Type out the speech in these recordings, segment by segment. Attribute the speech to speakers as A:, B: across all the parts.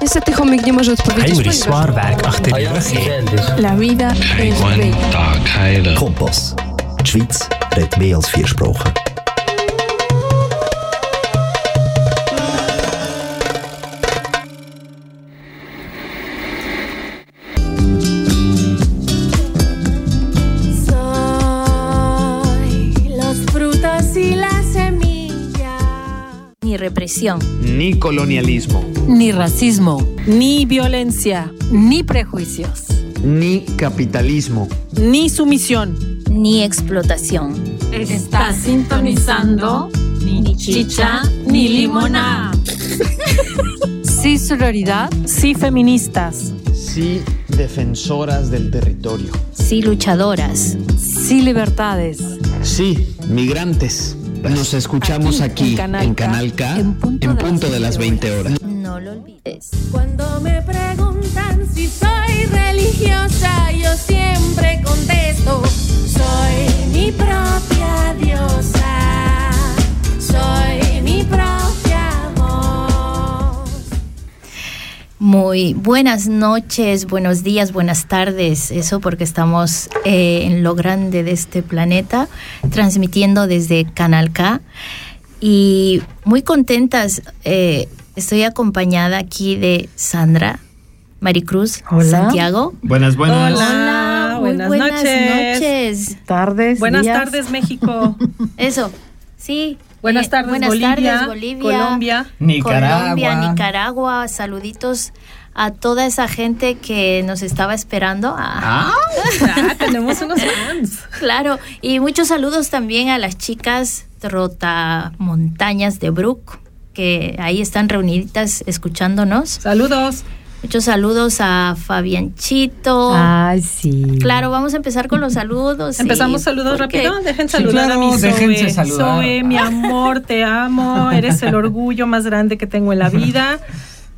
A: Niestety chomik nie może odpowiedzieć,
B: Swarwerk achter die Rüche.
A: La vida es bella.
C: Kompass. Die Schweiz redet mehr als vier Sprachen.
D: Ni
E: colonialismo,
F: ni racismo, ni violencia, ni prejuicios,
E: ni capitalismo.
F: ni sumisión.
D: ni explotación.
F: Está sintonizando ni chicha ni limona. Sí sororidad, sí feministas,
E: Sí, defensoras del territorio.
D: Sí, luchadoras.
F: sí libertades.
E: Sí, migrantes. Nos escuchamos aquí, en Canal K, en punto, de las 20 horas.
D: No lo olvides.
G: Cuando me preguntan si soy religiosa, yo siempre contesto, soy mi propia
D: Muy buenas noches, buenos días, buenas tardes. Eso porque estamos eh, en lo grande de este planeta, transmitiendo desde Canal K. Y muy contentas. eh, estoy acompañada aquí de Sandra, Maricruz,
F: Hola.
D: Santiago.
E: Buenas, buenas.
F: Hola,
D: muy
F: buenas
D: buenas
F: noches.
D: noches.
F: Tardes. Buenas
A: días.
F: tardes, México.
D: Eso, sí.
F: Buenas
D: eh,
F: tardes,
D: buenas
F: Bolivia,
D: tardes, Bolivia,
F: Colombia.
E: Nicaragua.
D: Colombia, Nicaragua. Saluditos a toda esa gente que nos estaba esperando. Ah,
F: Ah, tenemos unos fans.
D: Claro, y muchos saludos también a las chicas trotamontañas de Brook, que ahí están reuniditas escuchándonos.
F: Saludos.
D: Muchos saludos a Fabianchito.
F: Ay, sí.
D: Claro, vamos a empezar con los saludos.
F: Empezamos saludos
D: porque-
F: rápido. Dejen
E: Sí,
F: saludar
E: claro,
F: a mi Zoe.
E: saludar.
F: Zoe, mi amor, te amo. Eres el orgullo más grande que tengo en la vida.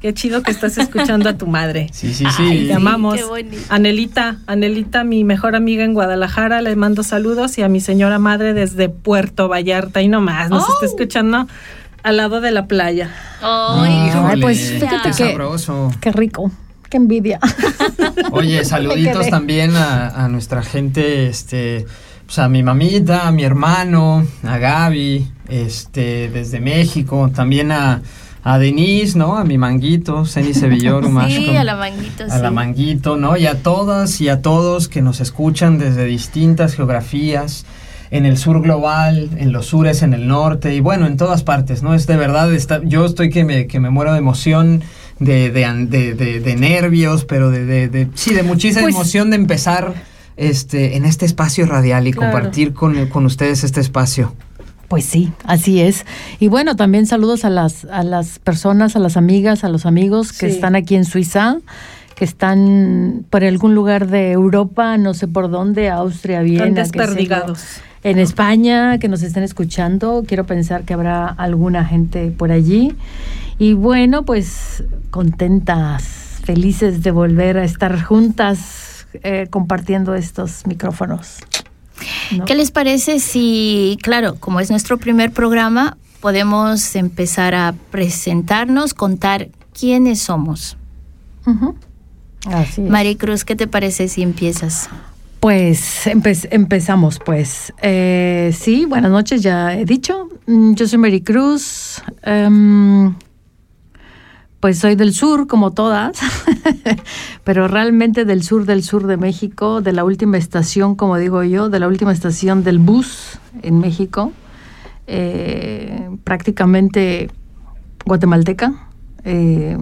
F: Qué chido que estás escuchando a tu madre.
E: Sí, sí,
D: Ay,
E: sí.
F: Te amamos.
D: qué bonito.
F: Anelita, Anelita, mi mejor amiga en Guadalajara, le mando saludos y a mi señora madre desde Puerto Vallarta y no más, nos está escuchando al lado de la playa.
D: Ay,
A: pues,
D: qué
A: fíjate
E: qué
A: que-
E: sabroso.
A: Qué rico, qué envidia.
E: Oye, saluditos también a, a nuestra gente, este, pues a mi mamita, a mi hermano, a Gaby, este, desde México, también a, a Denise, ¿no? A mi manguito, Ceni Sevilloro,
D: Sí, a la manguito,
E: a la manguito, ¿no? Y a todas y a todos que nos escuchan desde distintas geografías, en el sur global, en los sures, en el norte y bueno, en todas partes, ¿no? Es de verdad, está, yo estoy que me, que me muero de emoción, de, de, de, de- de nervios, pero de, de, de- sí, de muchísima
F: Pues-
E: emoción de empezar este, en este espacio radial y
F: Claro.
E: compartir con, con ustedes este espacio.
H: Pues sí, así es. Y bueno, también saludos a las, a las personas, a las amigas, a los amigos que
F: Sí.
H: están aquí en Suiza, que están por algún lugar de Europa, no sé por dónde, Austria, Viena.
F: Están desperdigados.
H: En España, que nos estén escuchando. Quiero pensar que habrá alguna gente por allí. Y bueno, pues contentas, felices de volver a estar juntas eh, compartiendo estos micrófonos. ¿no?
D: ¿Qué les parece si, claro, como es nuestro primer programa, podemos empezar a presentarnos, contar quiénes somos?
H: Así es.
D: Maricruz, ¿qué te parece si empiezas?
H: Pues empe- empezamos, pues. Eh, sí, buenas noches, ya he dicho. Mm, Yo soy Mary Cruz. em, pues soy del sur, como todas, pero realmente del sur, del sur de México, de la última estación, como digo yo, de la última estación del bus en México, eh, prácticamente guatemalteca. Eh,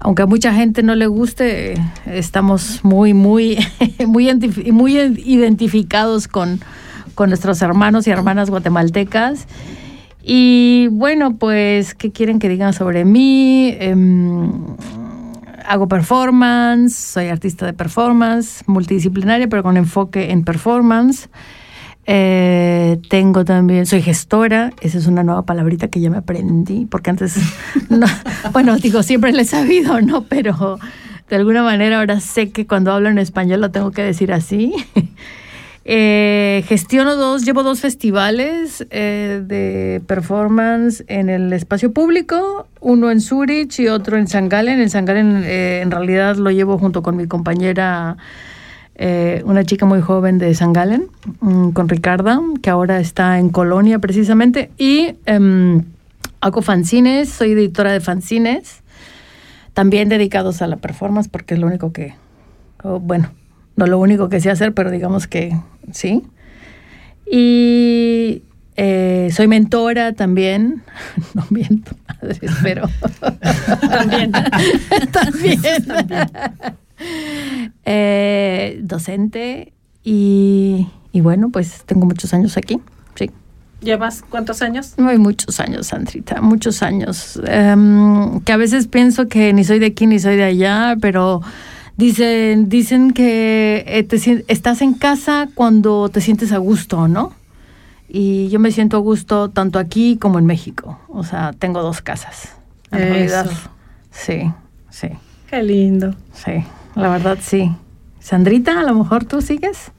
H: aunque a mucha gente no le guste, estamos muy, muy, muy, muy identificados con, con nuestros hermanos y hermanas guatemaltecas. Y bueno, pues, ¿qué quieren que digan sobre mí? Em, hago performance, soy artista de performance, multidisciplinaria, pero con enfoque en performance. Eh, tengo también, soy gestora, esa es una nueva palabrita que ya me aprendí, porque antes, no, bueno, digo, siempre le he sabido, ¿no? Pero de alguna manera ahora sé que cuando hablo en español lo tengo que decir así. Eh, gestiono dos, llevo dos festivales eh, de performance en el espacio público, uno en Zurich y otro en San Galen. En San Galen eh, en realidad lo llevo junto con mi compañera, eh, una chica muy joven de San Galen, mm, con Ricarda, que ahora está en Colonia precisamente. Y em, hago fanzines, soy editora de fanzines, también dedicados a la performance, porque es lo único que, o, bueno, no lo único que sé hacer, pero digamos que sí. Y eh, soy mentora también. No miento, madres, pero.
F: También.
H: también. Eh, docente. Y, y bueno, pues tengo muchos años aquí. Sí.
F: ¿Llevas cuántos años?
H: Hay muchos años, Sandrita, muchos años. Em, que a veces pienso que ni soy de aquí ni soy de allá, pero dicen, dicen que eh, te estás en casa cuando te sientes a gusto, ¿no? Y yo me siento a gusto tanto aquí como en México. O sea, tengo dos casas. En
F: Eso.
H: realidad. Sí, sí,
F: Qué lindo.
H: sí. La verdad, sí. Sandrita, a lo mejor tú sigues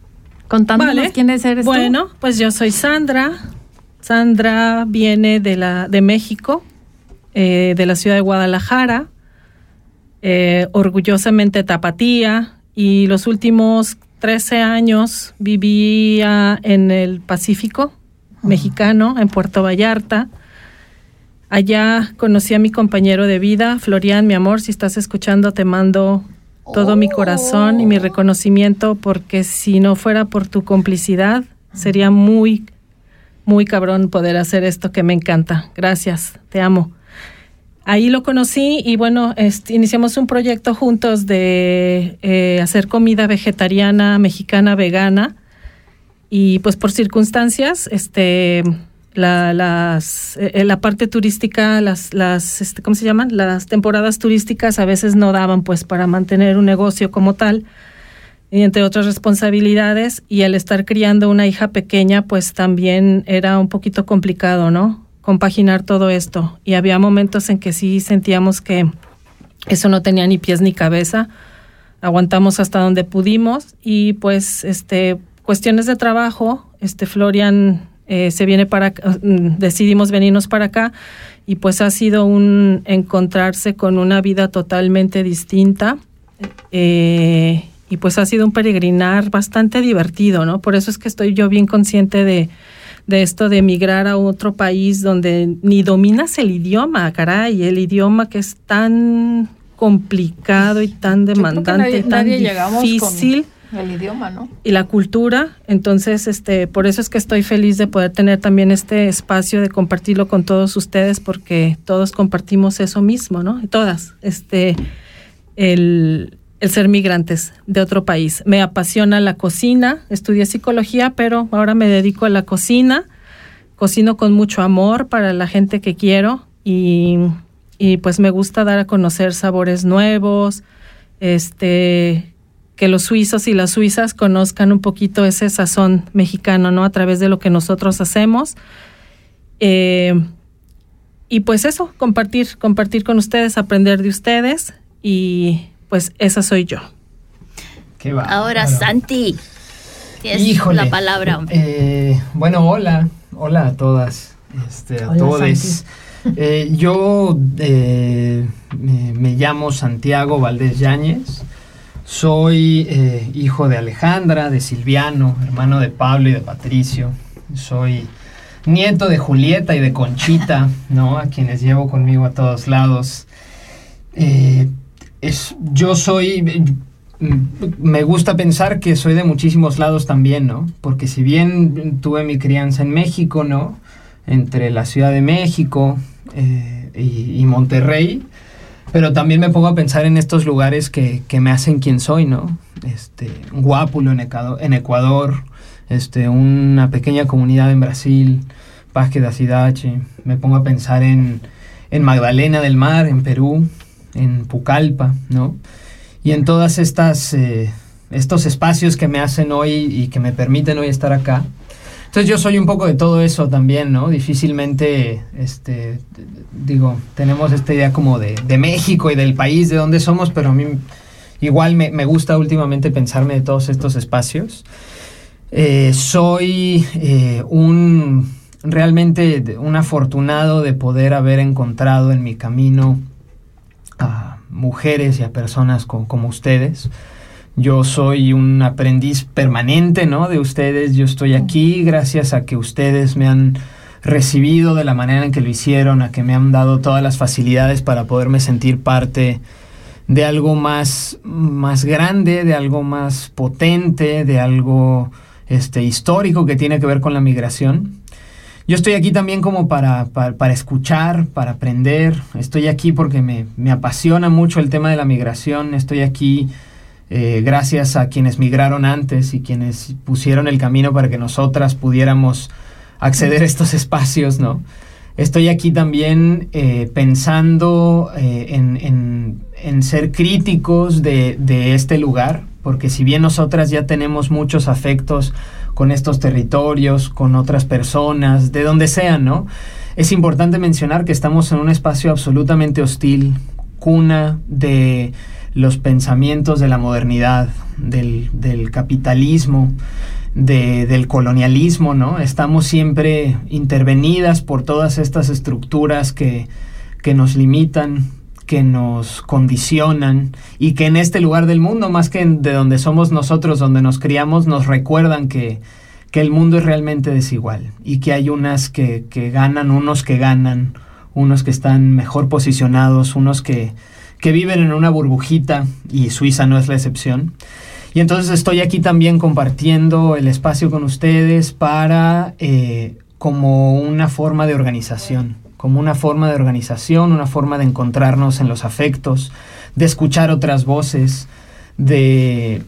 H: contándonos
F: Vale.
H: quiénes eres tú.
F: Bueno, pues yo soy Sandra. Sandra viene de, la, de México, eh, de la ciudad de Guadalajara, eh, orgullosamente tapatía, y los últimos 13 años vivía en el Pacífico mexicano, en Puerto Vallarta. Allá conocí a mi compañero de vida, Florian, mi amor, si estás escuchando, te mando todo mi corazón y mi reconocimiento, porque si no fuera por tu complicidad, sería muy, muy cabrón poder hacer esto que me encanta. Gracias, te amo. Ahí lo conocí y bueno, este, iniciamos un proyecto juntos de eh, hacer comida vegetariana, mexicana, vegana. Y pues por circunstancias, este, la, las, eh, la parte turística, las, las este, ¿cómo se llaman? Las temporadas turísticas a veces no daban pues para mantener un negocio como tal, y entre otras responsabilidades, y al estar criando una hija pequeña, pues también era un poquito complicado, ¿no? Compaginar todo esto. Y había momentos en que sí sentíamos que eso no tenía ni pies ni cabeza. Aguantamos hasta donde pudimos y pues este cuestiones de trabajo, este Florian eh, se viene para mm, decidimos venirnos para acá y pues ha sido un encontrarse con una vida totalmente distinta eh, y pues ha sido un peregrinar bastante divertido, ¿no? Por eso es que estoy yo bien consciente de, de esto de emigrar a otro país donde ni dominas el idioma, caray, el idioma que es tan complicado y tan demandante,
H: nadie-
F: tan
H: nadie llegamos con-
F: difícil
H: El idioma, ¿no?
F: y la cultura. Entonces, este, por eso es que estoy feliz de poder tener también este espacio de compartirlo con todos ustedes, porque todos compartimos eso mismo, ¿no? Todas, este, el, el ser migrantes de otro país. Me apasiona la cocina, estudié psicología, pero ahora me dedico a la cocina. Cocino con mucho amor para la gente que quiero y, y pues me gusta dar a conocer sabores nuevos, este, que los suizos y las suizas conozcan un poquito ese sazón mexicano, ¿no? A través de lo que nosotros hacemos. Eh, y pues eso, compartir, compartir con ustedes, aprender de ustedes y pues esa soy yo.
E: Qué va.
D: Ahora, Santi, tienes
E: Híjole.
D: la palabra.
E: Eh, bueno, hola, hola a todas, este, a
H: Hola,
E: todos. Eh, yo eh, me, me llamo Santiago Valdés Yáñez, soy eh, hijo de Alejandra, de Silviano, hermano de Pablo y de Patricio. Soy nieto de Julieta y de Conchita, ¿no? A quienes llevo conmigo a todos lados. Eh, es, yo soy, me gusta pensar que soy de muchísimos lados también, ¿no? Porque si bien tuve mi crianza en México, ¿no? Entre la Ciudad de México eh, y, y Monterrey, pero también me pongo a pensar en estos lugares que, que me hacen quien soy, ¿no? Este, Guápulo en Ecuador, en Ecuador este, una pequeña comunidad en Brasil, Parque da Cidade. Me pongo a pensar en, en Magdalena del Mar, en Perú, en Pucallpa, ¿no? Y en todas estas eh, estos espacios que me hacen hoy y que me permiten hoy estar acá. Entonces yo soy un poco de todo eso también, ¿no? Difícilmente, este, digo, tenemos esta idea como de, de México y del país, de dónde somos, pero a mí igual me, gusta últimamente pensarme de todos estos espacios. Eh, soy eh, un realmente un afortunado de poder haber encontrado en mi camino a mujeres y a personas como ustedes. Yo soy un aprendiz permanente, ¿no? De ustedes. Yo estoy aquí gracias a que ustedes me han recibido de la manera en que lo hicieron, a que me han dado todas las facilidades para poderme sentir parte de algo más, más grande, de algo más potente, de algo este, histórico que tiene que ver con la migración. Yo estoy aquí también como para, para, escuchar, para aprender. Estoy aquí porque me, me, apasiona mucho el tema de la migración. Estoy aquí eh, gracias a quienes migraron antes y quienes pusieron el camino para que nosotras pudiéramos acceder a estos espacios, ¿no? Estoy aquí también eh, pensando eh, en, en, ser críticos de, de este lugar, porque si bien nosotras ya tenemos muchos afectos con estos territorios, con otras personas, de donde sean, ¿no? Es importante mencionar que estamos en un espacio absolutamente hostil, cuna de los pensamientos de la modernidad, del, capitalismo, de, del colonialismo, ¿no? Estamos siempre intervenidas por todas estas estructuras que, que nos limitan, que nos condicionan y que en este lugar del mundo, más que de donde somos nosotros, donde nos criamos, nos recuerdan que, que el mundo es realmente desigual y que hay unas que, ganan, unos que ganan, unos que están mejor posicionados, unos que, que viven en una burbujita y Suiza no es la excepción. Y entonces estoy aquí también compartiendo el espacio con ustedes para eh, como una forma de organización como una forma de organización, una forma de encontrarnos en los afectos, de escuchar otras voces, de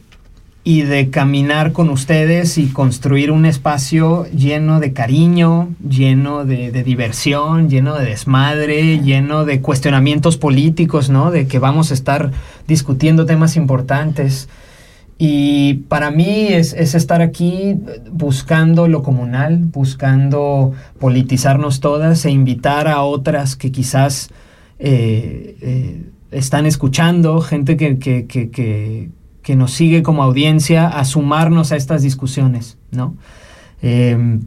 E: y de caminar con ustedes y construir un espacio lleno de cariño, lleno de, diversión, lleno de desmadre, lleno de cuestionamientos políticos, ¿no? De que vamos a estar discutiendo temas importantes. Y para mí es, es, estar aquí buscando lo comunal, buscando politizarnos todas e invitar a otras que quizás eh, eh, están escuchando, gente que, que, que, nos sigue como audiencia, a sumarnos a estas discusiones, ¿no? Eh,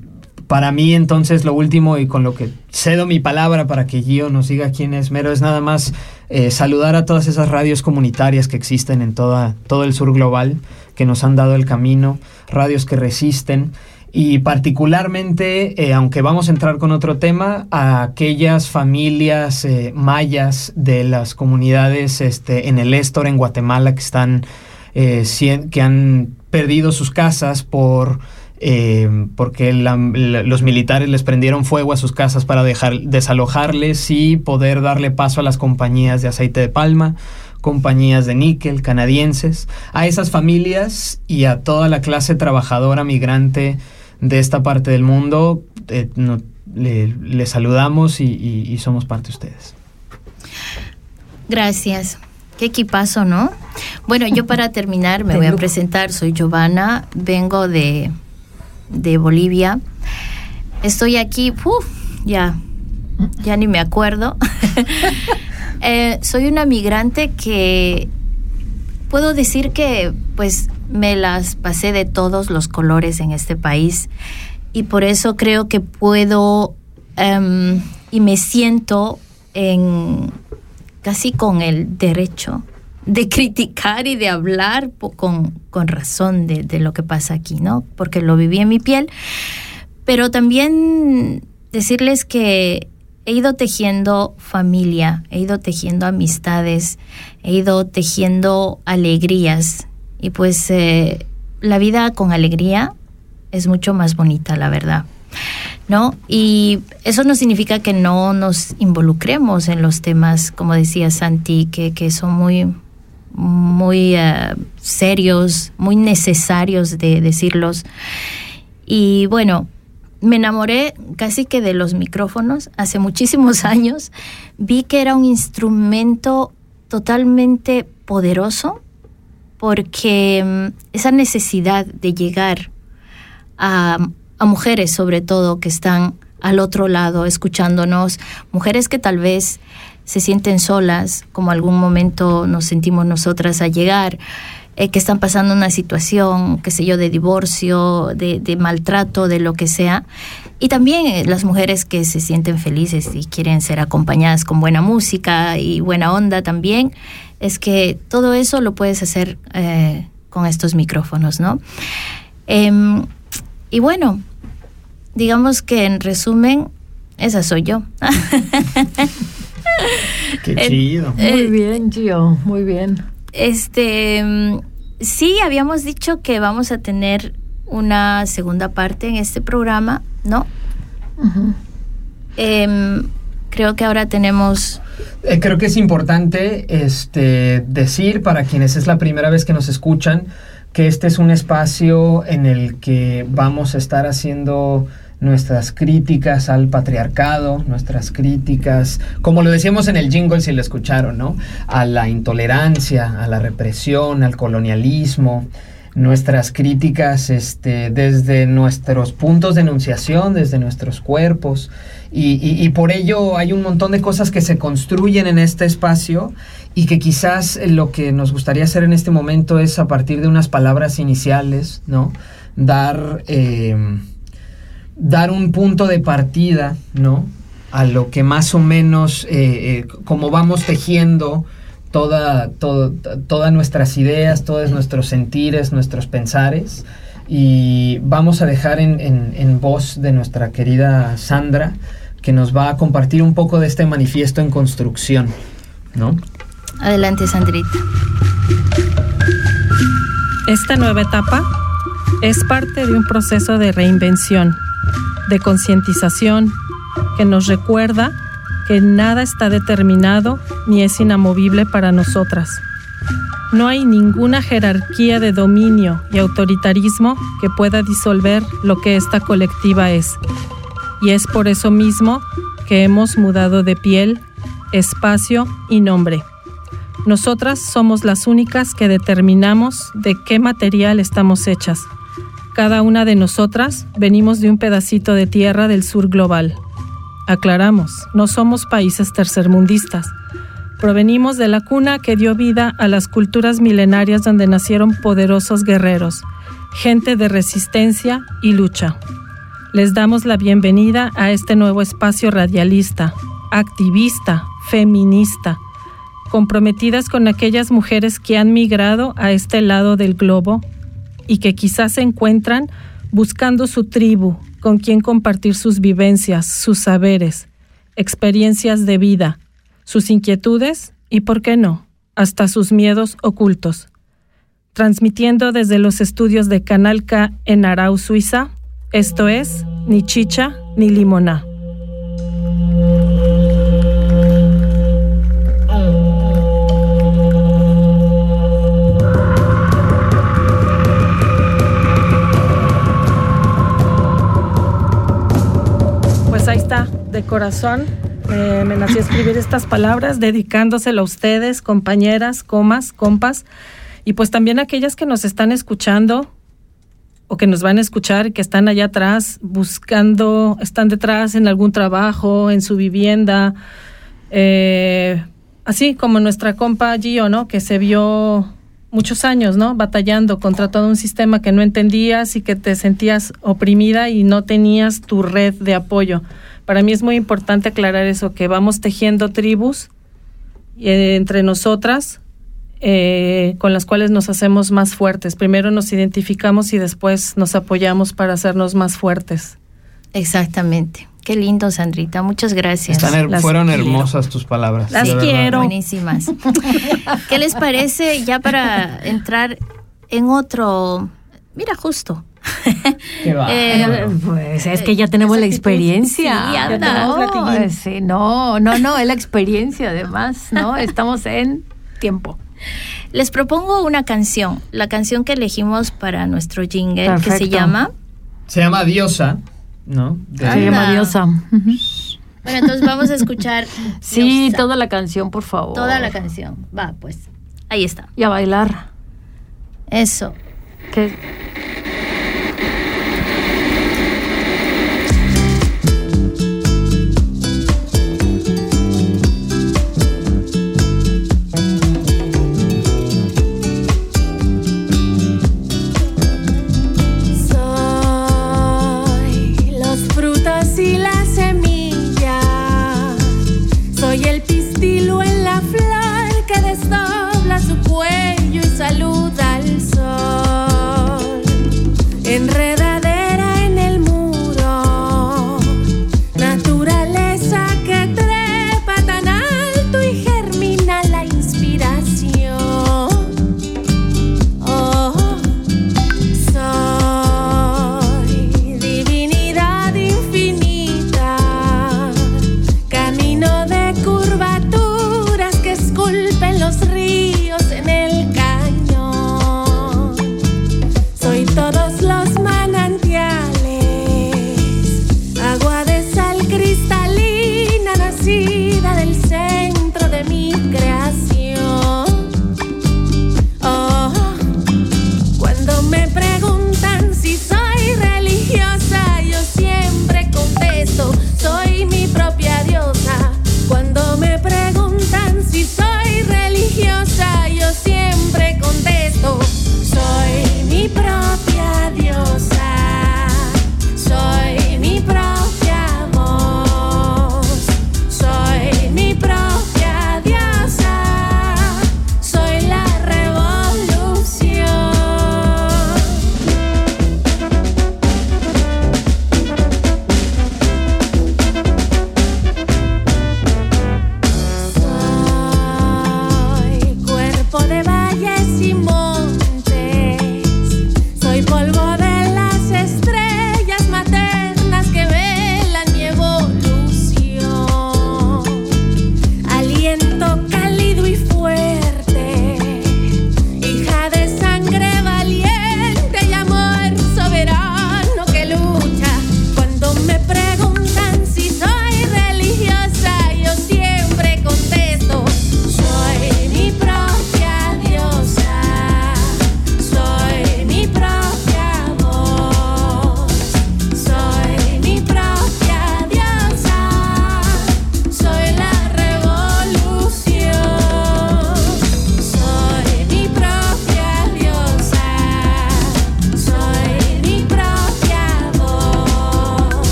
E: para mí entonces lo último y con lo que cedo mi palabra para que Gio nos diga quién es Mero es nada más eh, saludar a todas esas radios comunitarias que existen en toda, todo el sur global, que nos han dado el camino, radios que resisten y particularmente, eh, aunque vamos a entrar con otro tema, a aquellas familias eh, mayas de las comunidades este, en el Estor, en Guatemala, que están, que han perdido sus casas por eh, porque la, la, los militares les prendieron fuego a sus casas para dejar, desalojarles y poder darle paso a las compañías de aceite de palma, compañías de níquel canadienses, a esas familias y a toda la clase trabajadora migrante de esta parte del mundo. Eh, no, le, le, saludamos y, y, y somos parte de ustedes.
D: Gracias. Qué equipazo, ¿no? Bueno, yo para terminar me voy a presentar. Soy Giovanna, vengo de de Bolivia. Estoy aquí, uf, ya, ya ni me acuerdo. eh, soy una migrante que puedo decir que pues me las pasé de todos los colores en este país y por eso creo que puedo um, y me siento en casi con el derecho de criticar y de hablar con, con razón de, de, lo que pasa aquí, ¿no? Porque lo viví en mi piel. Pero también decirles que he ido tejiendo familia, he ido tejiendo amistades, he ido tejiendo alegrías. Y pues eh, la vida con alegría es mucho más bonita, la verdad. ¿No? Y eso no significa que no nos involucremos en los temas, como decía Santi, que, que son muy, muy uh, serios, muy necesarios de decirlos. Y bueno, me enamoré casi que de los micrófonos hace muchísimos años. Vi que era un instrumento totalmente poderoso porque um, esa necesidad de llegar a, a mujeres sobre todo que están al otro lado escuchándonos, mujeres que tal vez se sienten solas, como algún momento nos sentimos nosotras a llegar, eh, que están pasando una situación, qué sé yo, de divorcio, de, de maltrato, de lo que sea. Y también eh, las mujeres que se sienten felices y quieren ser acompañadas con buena música y buena onda también. Es que todo eso lo puedes hacer eh, con estos micrófonos, ¿no? Em, y bueno, digamos que en resumen, esa soy yo.
E: Qué
D: Eh,
E: chido.
H: Muy bien, Gio, muy bien.
D: Este, mm, sí, habíamos dicho que vamos a tener una segunda parte en este programa, ¿no? Em, creo que ahora tenemos...
E: Eh, creo que es importante este, decir para quienes es la primera vez que nos escuchan que este es un espacio en el que vamos a estar haciendo nuestras críticas al patriarcado, nuestras críticas, como lo decíamos en el jingle si lo escucharon, ¿no? A la intolerancia, a la represión, al colonialismo, nuestras críticas este, desde nuestros puntos de enunciación, desde nuestros cuerpos. Y, y- y por ello hay un montón de cosas que se construyen en este espacio y que quizás eh, lo que nos gustaría hacer en este momento es a partir de unas palabras iniciales, ¿no? Dar, eh, dar un punto de partida, ¿no? A lo que más o menos, eh, eh, como vamos tejiendo toda, todas nuestras ideas, todos nuestros sentires, nuestros pensares. Y vamos a dejar en, en- en voz de nuestra querida Sandra, que nos va a compartir un poco de este manifiesto en construcción, ¿no?
D: Adelante, Sandrita.
F: Esta nueva etapa es parte de un proceso de reinvención, de concientización, que nos recuerda que nada está determinado ni es inamovible para nosotras. No hay ninguna jerarquía de dominio y autoritarismo que pueda disolver lo que esta colectiva es. Y es por eso mismo que hemos mudado de piel, espacio y nombre. Nosotras somos las únicas que determinamos de qué material estamos hechas. Cada una de nosotras venimos de un pedacito de tierra del sur global. Aclaramos, no somos países tercermundistas. Provenimos de la cuna que dio vida a las culturas milenarias donde nacieron poderosos guerreros, gente de resistencia y lucha. Les damos la bienvenida a este nuevo espacio radialista, activista, feminista, comprometidas con aquellas mujeres que han migrado a este lado del globo y que quizás se encuentran buscando su tribu, con quien compartir sus vivencias, sus saberes, experiencias de vida, sus inquietudes y, por qué no, hasta sus miedos ocultos. Transmitiendo desde los estudios de Canal K en Arau, Suiza, esto es Ni Chicha ni Limoná. Corazón. eh, me nació escribir estas palabras dedicándoselo a ustedes, compañeras, comas, compas, y pues también a aquellas que nos están escuchando o que nos van a escuchar que están allá atrás buscando, están detrás en algún trabajo, en su vivienda, eh, así como nuestra compa Gio, ¿no? Que se vio muchos años, ¿no? Batallando contra todo un sistema que no entendías y que te sentías oprimida y no tenías tu red de apoyo. Para mí es muy importante aclarar eso, que vamos tejiendo tribus eh, entre nosotras eh, con las cuales nos hacemos más fuertes. Primero nos identificamos y después nos apoyamos para hacernos más fuertes.
D: Exactamente. Qué lindo, Sandrita. Muchas gracias.
E: Están her-
F: Las
E: fueron
F: quiero.
E: hermosas tus palabras.
F: Las quiero.
D: Buenísimas. ¿Qué les parece ya para entrar en otro... Mira, justo.
E: Qué va.
D: Eh,
H: Pues es que ya tenemos la experiencia.
D: Sí, anda.
H: Ya tenemos
F: latiguín.
H: no, sí, no, no, no, es la experiencia además, ¿no? Estamos en tiempo.
D: Les propongo una canción, la canción que elegimos para nuestro jingle, que se llama...
E: Se llama Diosa, ¿no? De-
H: Se llama Diosa.
D: Bueno, entonces vamos a escuchar
H: Sí,
D: Diosa.
H: toda la canción, por favor.
D: toda la canción. Va, pues. Ahí está.
H: Y a bailar.
D: Eso.
H: Que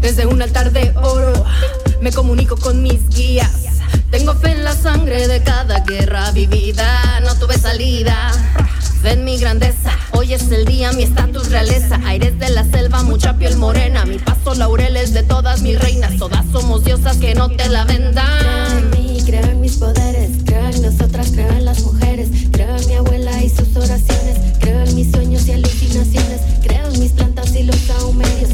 I: Desde un altar de oro me comunico con mis guías. Tengo fe en la sangre de cada guerra vivida. No tuve salida. Fe en mi grandeza. Hoy es el día, mi estatus realeza. Aires de la selva, mucha piel morena. Mi paso laureles de todas mis reinas. Todas somos diosas que no te la vendan.
J: Creo en mí, creo mis poderes, creo nosotras, creo las mujeres, creo mi abuela y sus oraciones, mis sueños y alucinaciones, creo mis plantas y los saumerios,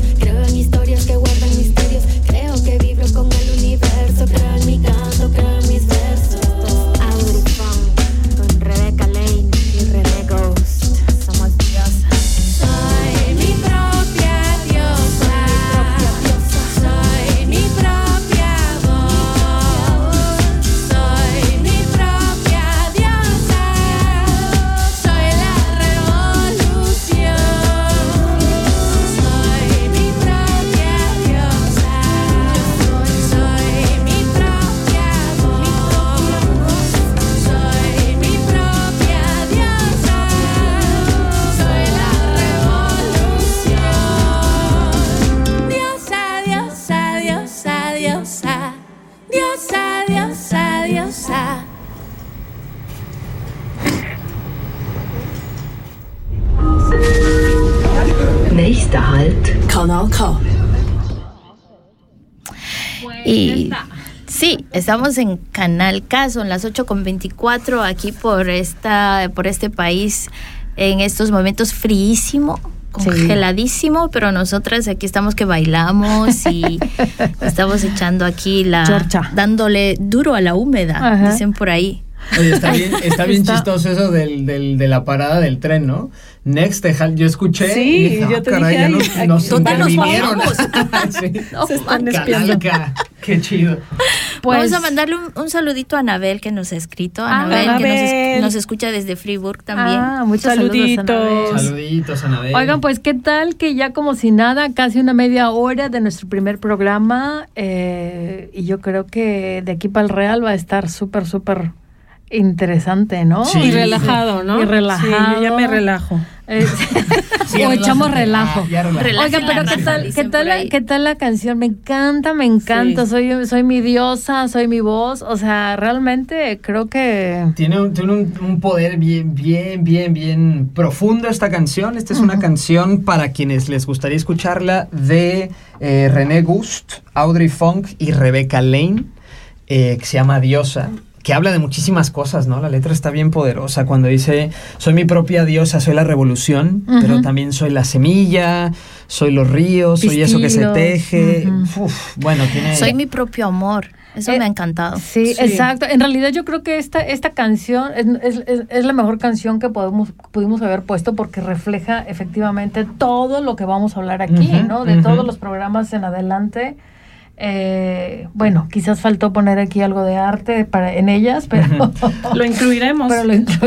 D: estamos en Canal K, son las 8 con 24 aquí por esta, por este país en estos momentos fríísimo, congeladísimo, pero nosotras aquí estamos que bailamos y estamos echando aquí la
H: Chorcha.
D: dándole duro a la húmeda,
H: Ajá.
D: dicen por ahí.
E: Oye, está bien, está bien
H: Está-
E: chistoso eso del, del- de la parada del tren, ¿no? Next, yo escuché.
F: Sí,
E: y dije,
F: yo
E: "Ah,
F: te
E: caray,
F: dije,
E: ya
F: ay,
E: nos,
F: aquí-
E: nos
D: Total, nos
E: intervinieron". Sí.
D: No,
F: Se están
E: qué chido.
H: Pues,
D: Vamos a mandarle un, un saludito a Anabel que nos ha escrito.
H: Ah,
D: Anabel, que nos, es-
F: Anabel.
D: nos escucha desde Friburg también.
H: Ah, muchos saludos.
F: Saluditos.
H: Anabel.
E: Saluditos, Anabel.
H: Oigan, pues, ¿qué tal que ya como si nada, casi una media hora de nuestro primer programa? eh, y yo creo que de aquí para el Real va a estar súper, súper interesante, ¿no?
E: Sí.
F: Y relajado, ¿no?
H: Y relajado.
F: Sí, yo ya me relajo.
H: Eh,
E: Sí,
H: o echamos
E: relájate.
H: relajo.
E: Ah.
H: Oigan, pero ¿qué tal, qué tal, la- qué tal la canción? Me encanta, me encanta.
F: Sí.
H: Soy, soy mi diosa, soy mi voz. O sea, realmente creo que
E: Tiene, un, tiene un, un poder bien, bien, bien, bien profundo esta canción. Esta es una canción para quienes les gustaría escucharla de eh, René Gust, Audrey Funk y Rebecca Lane, eh, que se llama Diosa. Que habla de muchísimas cosas, ¿no? La letra está bien poderosa cuando dice, soy mi propia diosa, soy la revolución, pero también soy la semilla, soy los ríos, soy eso que se teje. bueno, tiene...
D: Soy mi propio amor. Eso me ha eh, encantado.
H: Sí, exacto. En realidad yo creo que esta, esta canción es, es, la mejor canción que podemos, pudimos haber puesto porque refleja efectivamente todo lo que vamos a hablar aquí, ¿no? De todos los programas en adelante. Eh, bueno, quizás faltó poner aquí algo de arte para en ellas, pero
F: lo, incluiremos.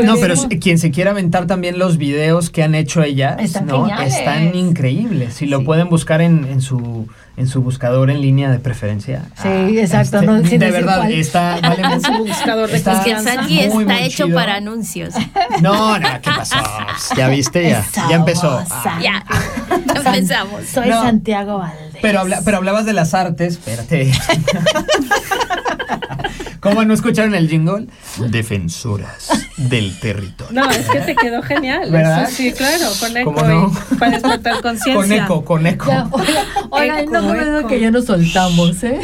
E: No, pero quien se quiera aventar también los videos que han hecho ellas, están, ¿no? están increíbles. Si lo pueden buscar en, en su en su buscador en línea de preferencia.
H: Sí, ah, exacto.
E: Este, de verdad, está, vale en
D: su buscador de está, es que está hecho para anuncios.
E: No, no, ¿qué pasó? Ya viste, ya, ya empezó.
D: Ah. Ya, empezamos.
H: Soy Santiago Valdés.
E: Pero, pero hablabas de las artes, espérate. ¿Cómo no escucharon el jingle? Defensoras del territorio.
F: No, es que te quedó genial. ¿Verdad? sí, claro, con eco para despertar conciencia.
E: Con eco, con eco.
H: oigan, no me que ya nos soltamos, ¿eh?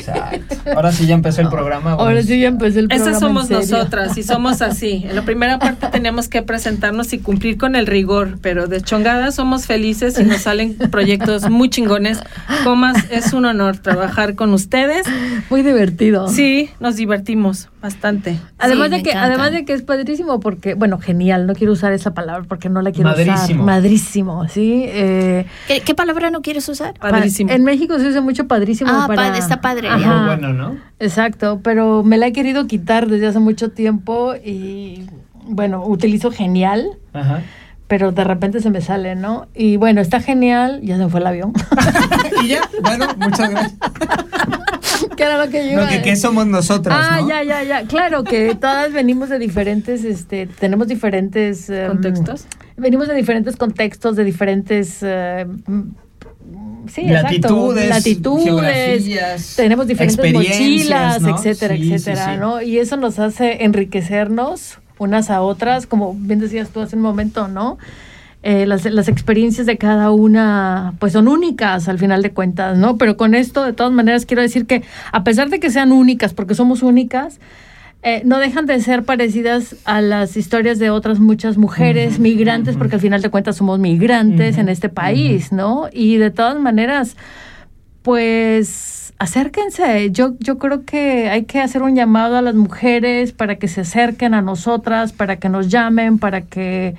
E: Ahora sí ya empezó el programa.
H: Ahora sí ya empezó el programa.
F: Esas somos nosotras y somos así. En la primera parte tenemos que presentarnos y cumplir con el rigor, pero de chongada somos felices y nos salen proyectos muy chingones. Comas, es un honor trabajar con ustedes.
H: Muy divertido.
F: Sí, nos divertimos bastante.
H: Además de que, además de que es padrísimo porque, bueno, genial, no quiero usar esa palabra porque no la quiero usar. Madrísimo, sí.
D: Eh, ¿Qué, palabra no quieres usar?
H: Padrísimo. En México se usa mucho padrísimo.
D: Ah, está padre.
E: Muy bueno, ¿no?
H: Exacto, pero me la he querido quitar desde hace mucho tiempo y, bueno, utilizo genial. Ajá pero de repente se me sale, ¿no? Y bueno, está genial, ya se fue el avión.
E: y ya, bueno, muchas gracias.
H: ¿Qué era lo que yo
E: que ¿qué somos nosotras,
H: Ah, ya, ya, ya. Claro que todas venimos de diferentes, este, tenemos diferentes...
F: Em, ¿Contextos?
H: Venimos de diferentes contextos, de diferentes... Eh,
E: sí, latitudes,
H: latitudes, tenemos diferentes mochilas, etcétera, etcétera, ¿no? Y eso nos hace enriquecernos unas a otras, como bien decías tú hace un momento, ¿no? Eh, las, las, experiencias de cada una pues son únicas al final de cuentas, ¿no? Pero con esto, de todas maneras, quiero decir que a pesar de que sean únicas, porque somos únicas, eh, no dejan de ser parecidas a las historias de otras muchas mujeres migrantes, porque al final de cuentas somos migrantes en este país, ¿no? Y de todas maneras, pues acérquense. Yo, yo creo que hay que hacer un llamado a las mujeres para que se acerquen a nosotras, para que nos llamen, para que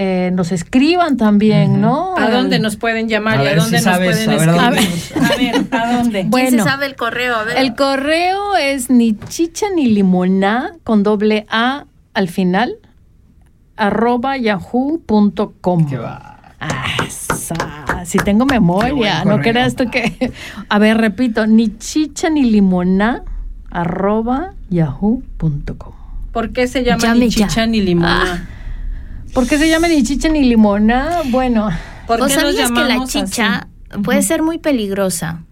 H: eh, nos escriban también, ¿no?
F: ¿A dónde nos pueden llamar y a dónde nos pueden escribir? A ver, ¿a dónde?
D: Bueno, ¿Quién se sabe el correo? A ver.
H: El correo es ni chicha ni limoná con doble A al final arroba yahoo.com.
E: ¿Qué va?
H: Ah, si tengo memoria, no creas tú que... A ver, repito, ni chicha ni limoná arroba yahoo.com.
F: ¿Por qué se llama ni chicha ni limona?
H: Ah. ¿Por qué se llama ni chicha ni limona? Bueno,
D: ¿por qué sabías que la chicha puede ser muy peligrosa?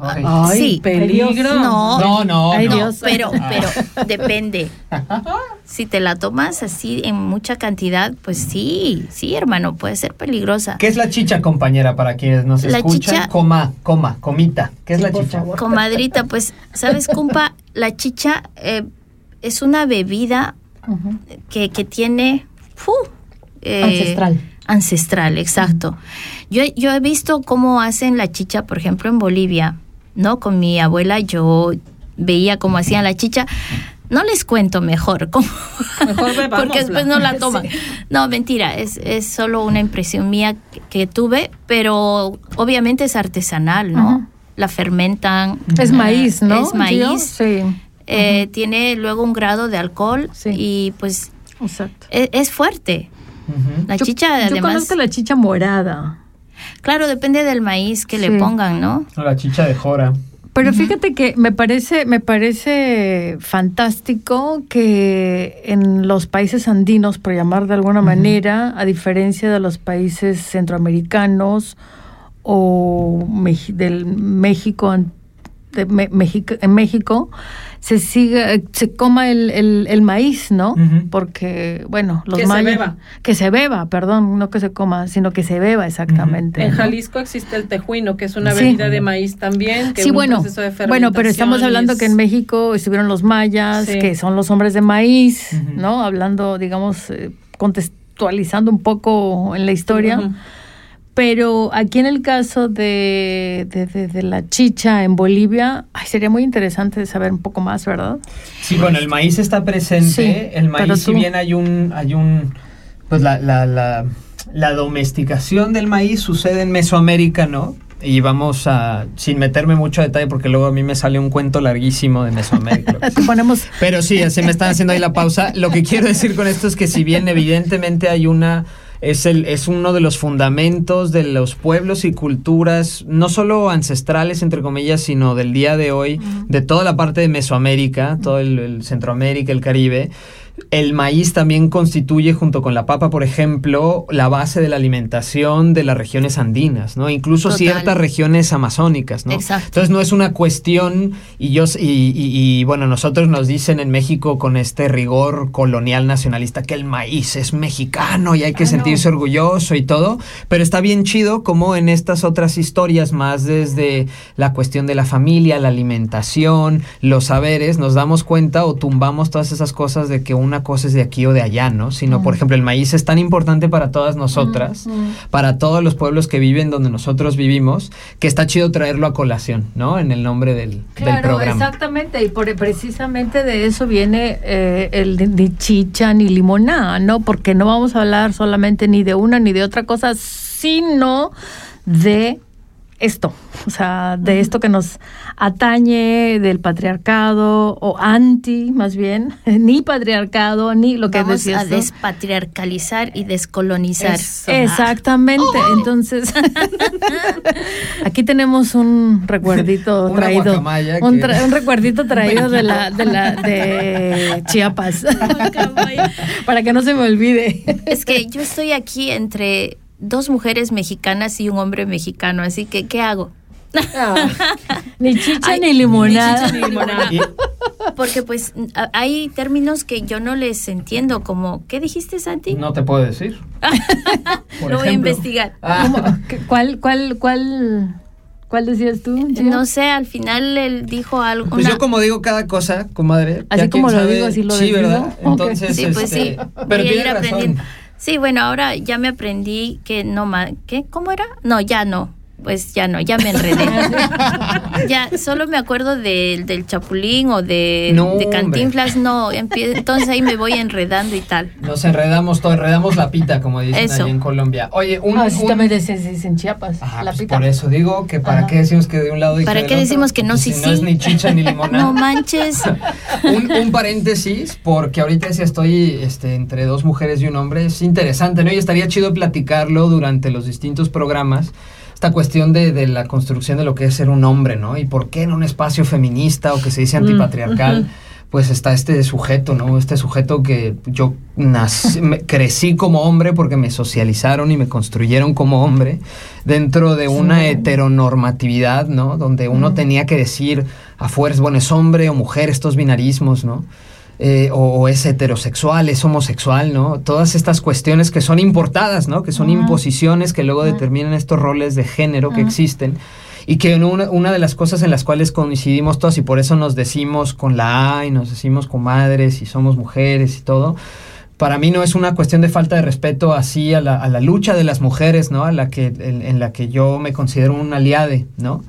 H: Ay, sí, peligro.
D: No,
E: no, no,
D: pero, pero depende. Si te la tomas así en mucha cantidad, pues sí, sí, hermano, puede ser peligrosa.
E: ¿Qué es la chicha, compañera, para quienes nos la escuchan? Chicha, coma, coma, comita. ¿Qué es la chicha?
D: Comadrita, pues, ¿sabes, compa? La chicha eh, es una bebida que, que, tiene...
H: Eh, ancestral.
D: Ancestral, exacto. yo, yo he visto cómo hacen la chicha, por ejemplo, en Bolivia ¿no? Con mi abuela yo veía cómo hacían la chicha. No les cuento mejor, cómo, porque después no la toman. No, mentira, es, es solo una impresión mía que, tuve, pero obviamente es artesanal, ¿no? La fermentan.
H: Es maíz, ¿no?
D: Es maíz. Sí. Eh, tiene luego un grado de alcohol y pues e, Es, fuerte. La chicha, además. Yo
H: conozco la chicha morada.
D: Claro, depende del maíz que le pongan, ¿no?
E: La chicha de jora.
H: Pero fíjate que me parece, me parece fantástico que en los países andinos, por llamar de alguna manera, a diferencia de los países centroamericanos o del México México, en México se siga, se coma el, el, maíz, ¿no? Porque, bueno, los
F: que se beba.
H: Que se beba, perdón, no que se coma, sino que se beba exactamente.
F: En Jalisco existe el tejuino, que es una bebida de maíz también. Que
H: sí, bueno, bueno, pero estamos hablando que en México estuvieron los mayas, que son los hombres de maíz, ¿no? Hablando, digamos, eh, contextualizando un poco en la historia. Pero aquí en el caso de, de, la chicha en Bolivia, sería muy interesante saber un poco más, ¿verdad?
E: Sí, bueno, el maíz está presente. el maíz, si bien hay un, hay un, pues la, la, la, la domesticación del maíz sucede en Mesoamérica, ¿no? y vamos a, sin meterme mucho detalle, porque luego a mí me sale un cuento larguísimo de Mesoamérica.
H: Ponemos...
E: Pero sí, así me están haciendo ahí la pausa. Lo que quiero decir con esto es que si bien evidentemente hay una es, el, es uno de los fundamentos de los pueblos y culturas, no solo ancestrales, entre comillas, sino del día de hoy, de toda la parte de Mesoamérica, todo el Centroamérica, el Caribe el maíz también constituye, junto con la papa, por ejemplo, la base de la alimentación de las regiones andinas, ¿no? Incluso ciertas regiones amazónicas, ¿no?
D: Exacto.
E: Entonces no es una cuestión, y yo, y, bueno, nosotros nos dicen en México con este rigor colonial nacionalista que el maíz es mexicano y hay que sentirse orgulloso y todo, pero está bien chido como en estas otras historias más desde la cuestión de la familia, la alimentación, los saberes, nos damos cuenta o tumbamos todas esas cosas de que un una cosa es de aquí o de allá, ¿no? Sino, por ejemplo, el maíz es tan importante para todas nosotras, para todos los pueblos que viven donde nosotros vivimos, que está chido traerlo a colación, ¿no? En el nombre del,
H: claro,
E: programa.
H: Exactamente, y por, precisamente de eso viene eh, el de, chicha ni limonada, ¿no? Porque no vamos a hablar solamente ni de una ni de otra cosa, sino de esto, o sea, de esto que nos atañe del patriarcado o anti, más bien, ni patriarcado, ni lo que
D: Vamos a despatriarcalizar y descolonizar.
H: Exactamente, entonces aquí tenemos un recuerdito traído, un, recuerdito traído de la de la de Chiapas, para que no se me olvide.
D: Es que yo estoy aquí entre dos mujeres mexicanas y un hombre mexicano, así que ¿qué hago?
H: Ah, ni chicha ni limonada. Ni limonada.
D: Porque pues hay términos que yo no les entiendo, como ¿qué dijiste Santi?
E: No te puedo decir.
D: Lo voy a investigar.
H: Ah. ¿Cuál, cuál, cuál? ¿Cuál decías tú?
D: No sé, al final él dijo algo.
E: Pues yo como digo cada cosa, comadre.
H: Así como lo digo, así lo
E: Sí, ¿verdad? Entonces,
D: sí, pues sí.
E: Este, pero
D: voy a ir aprendiendo. Sí, bueno, ahora ya me aprendí que no más, ¿qué? ¿Cómo era? No, ya no pues ya no, ya me enredé. ya, solo me acuerdo del, del Chapulín o de, de Cantinflas, no, entonces ahí me voy enredando y tal.
E: Nos enredamos todo, enredamos la pita, como dicen allí en Colombia. Oye, un...
H: Ah, sí, también en Chiapas, la
E: pues
H: pita.
E: Por eso digo que para qué decimos que de un lado y
D: ¿Para
E: qué
D: decimos que no,
E: sí,
D: sí,
E: no es ni chicha ni limonada.
D: no manches.
E: un, un, paréntesis, porque ahorita si estoy este, entre dos mujeres y un hombre, es interesante, ¿no? Y estaría chido platicarlo durante los distintos programas esta cuestión de, de, la construcción de lo que es ser un hombre, ¿no? Y por qué en un espacio feminista o que se dice mm, antipatriarcal, pues está este sujeto, ¿no? Este sujeto que yo nací, crecí como hombre porque me socializaron y me construyeron como hombre dentro de una heteronormatividad, ¿no? Donde uno tenía que decir a fuerza, bueno, es hombre o mujer, estos binarismos, ¿no? Eh, o, es heterosexual, es homosexual, ¿no? Todas estas cuestiones que son importadas, ¿no? Que son imposiciones que luego determinan estos roles de género que existen. Y que una, una, de las cosas en las cuales coincidimos todos, y por eso nos decimos con la A y nos decimos comadres y somos mujeres y todo, para mí no es una cuestión de falta de respeto así a la, a la lucha de las mujeres, ¿no? A la que, en, en la que yo me considero un aliade, ¿no?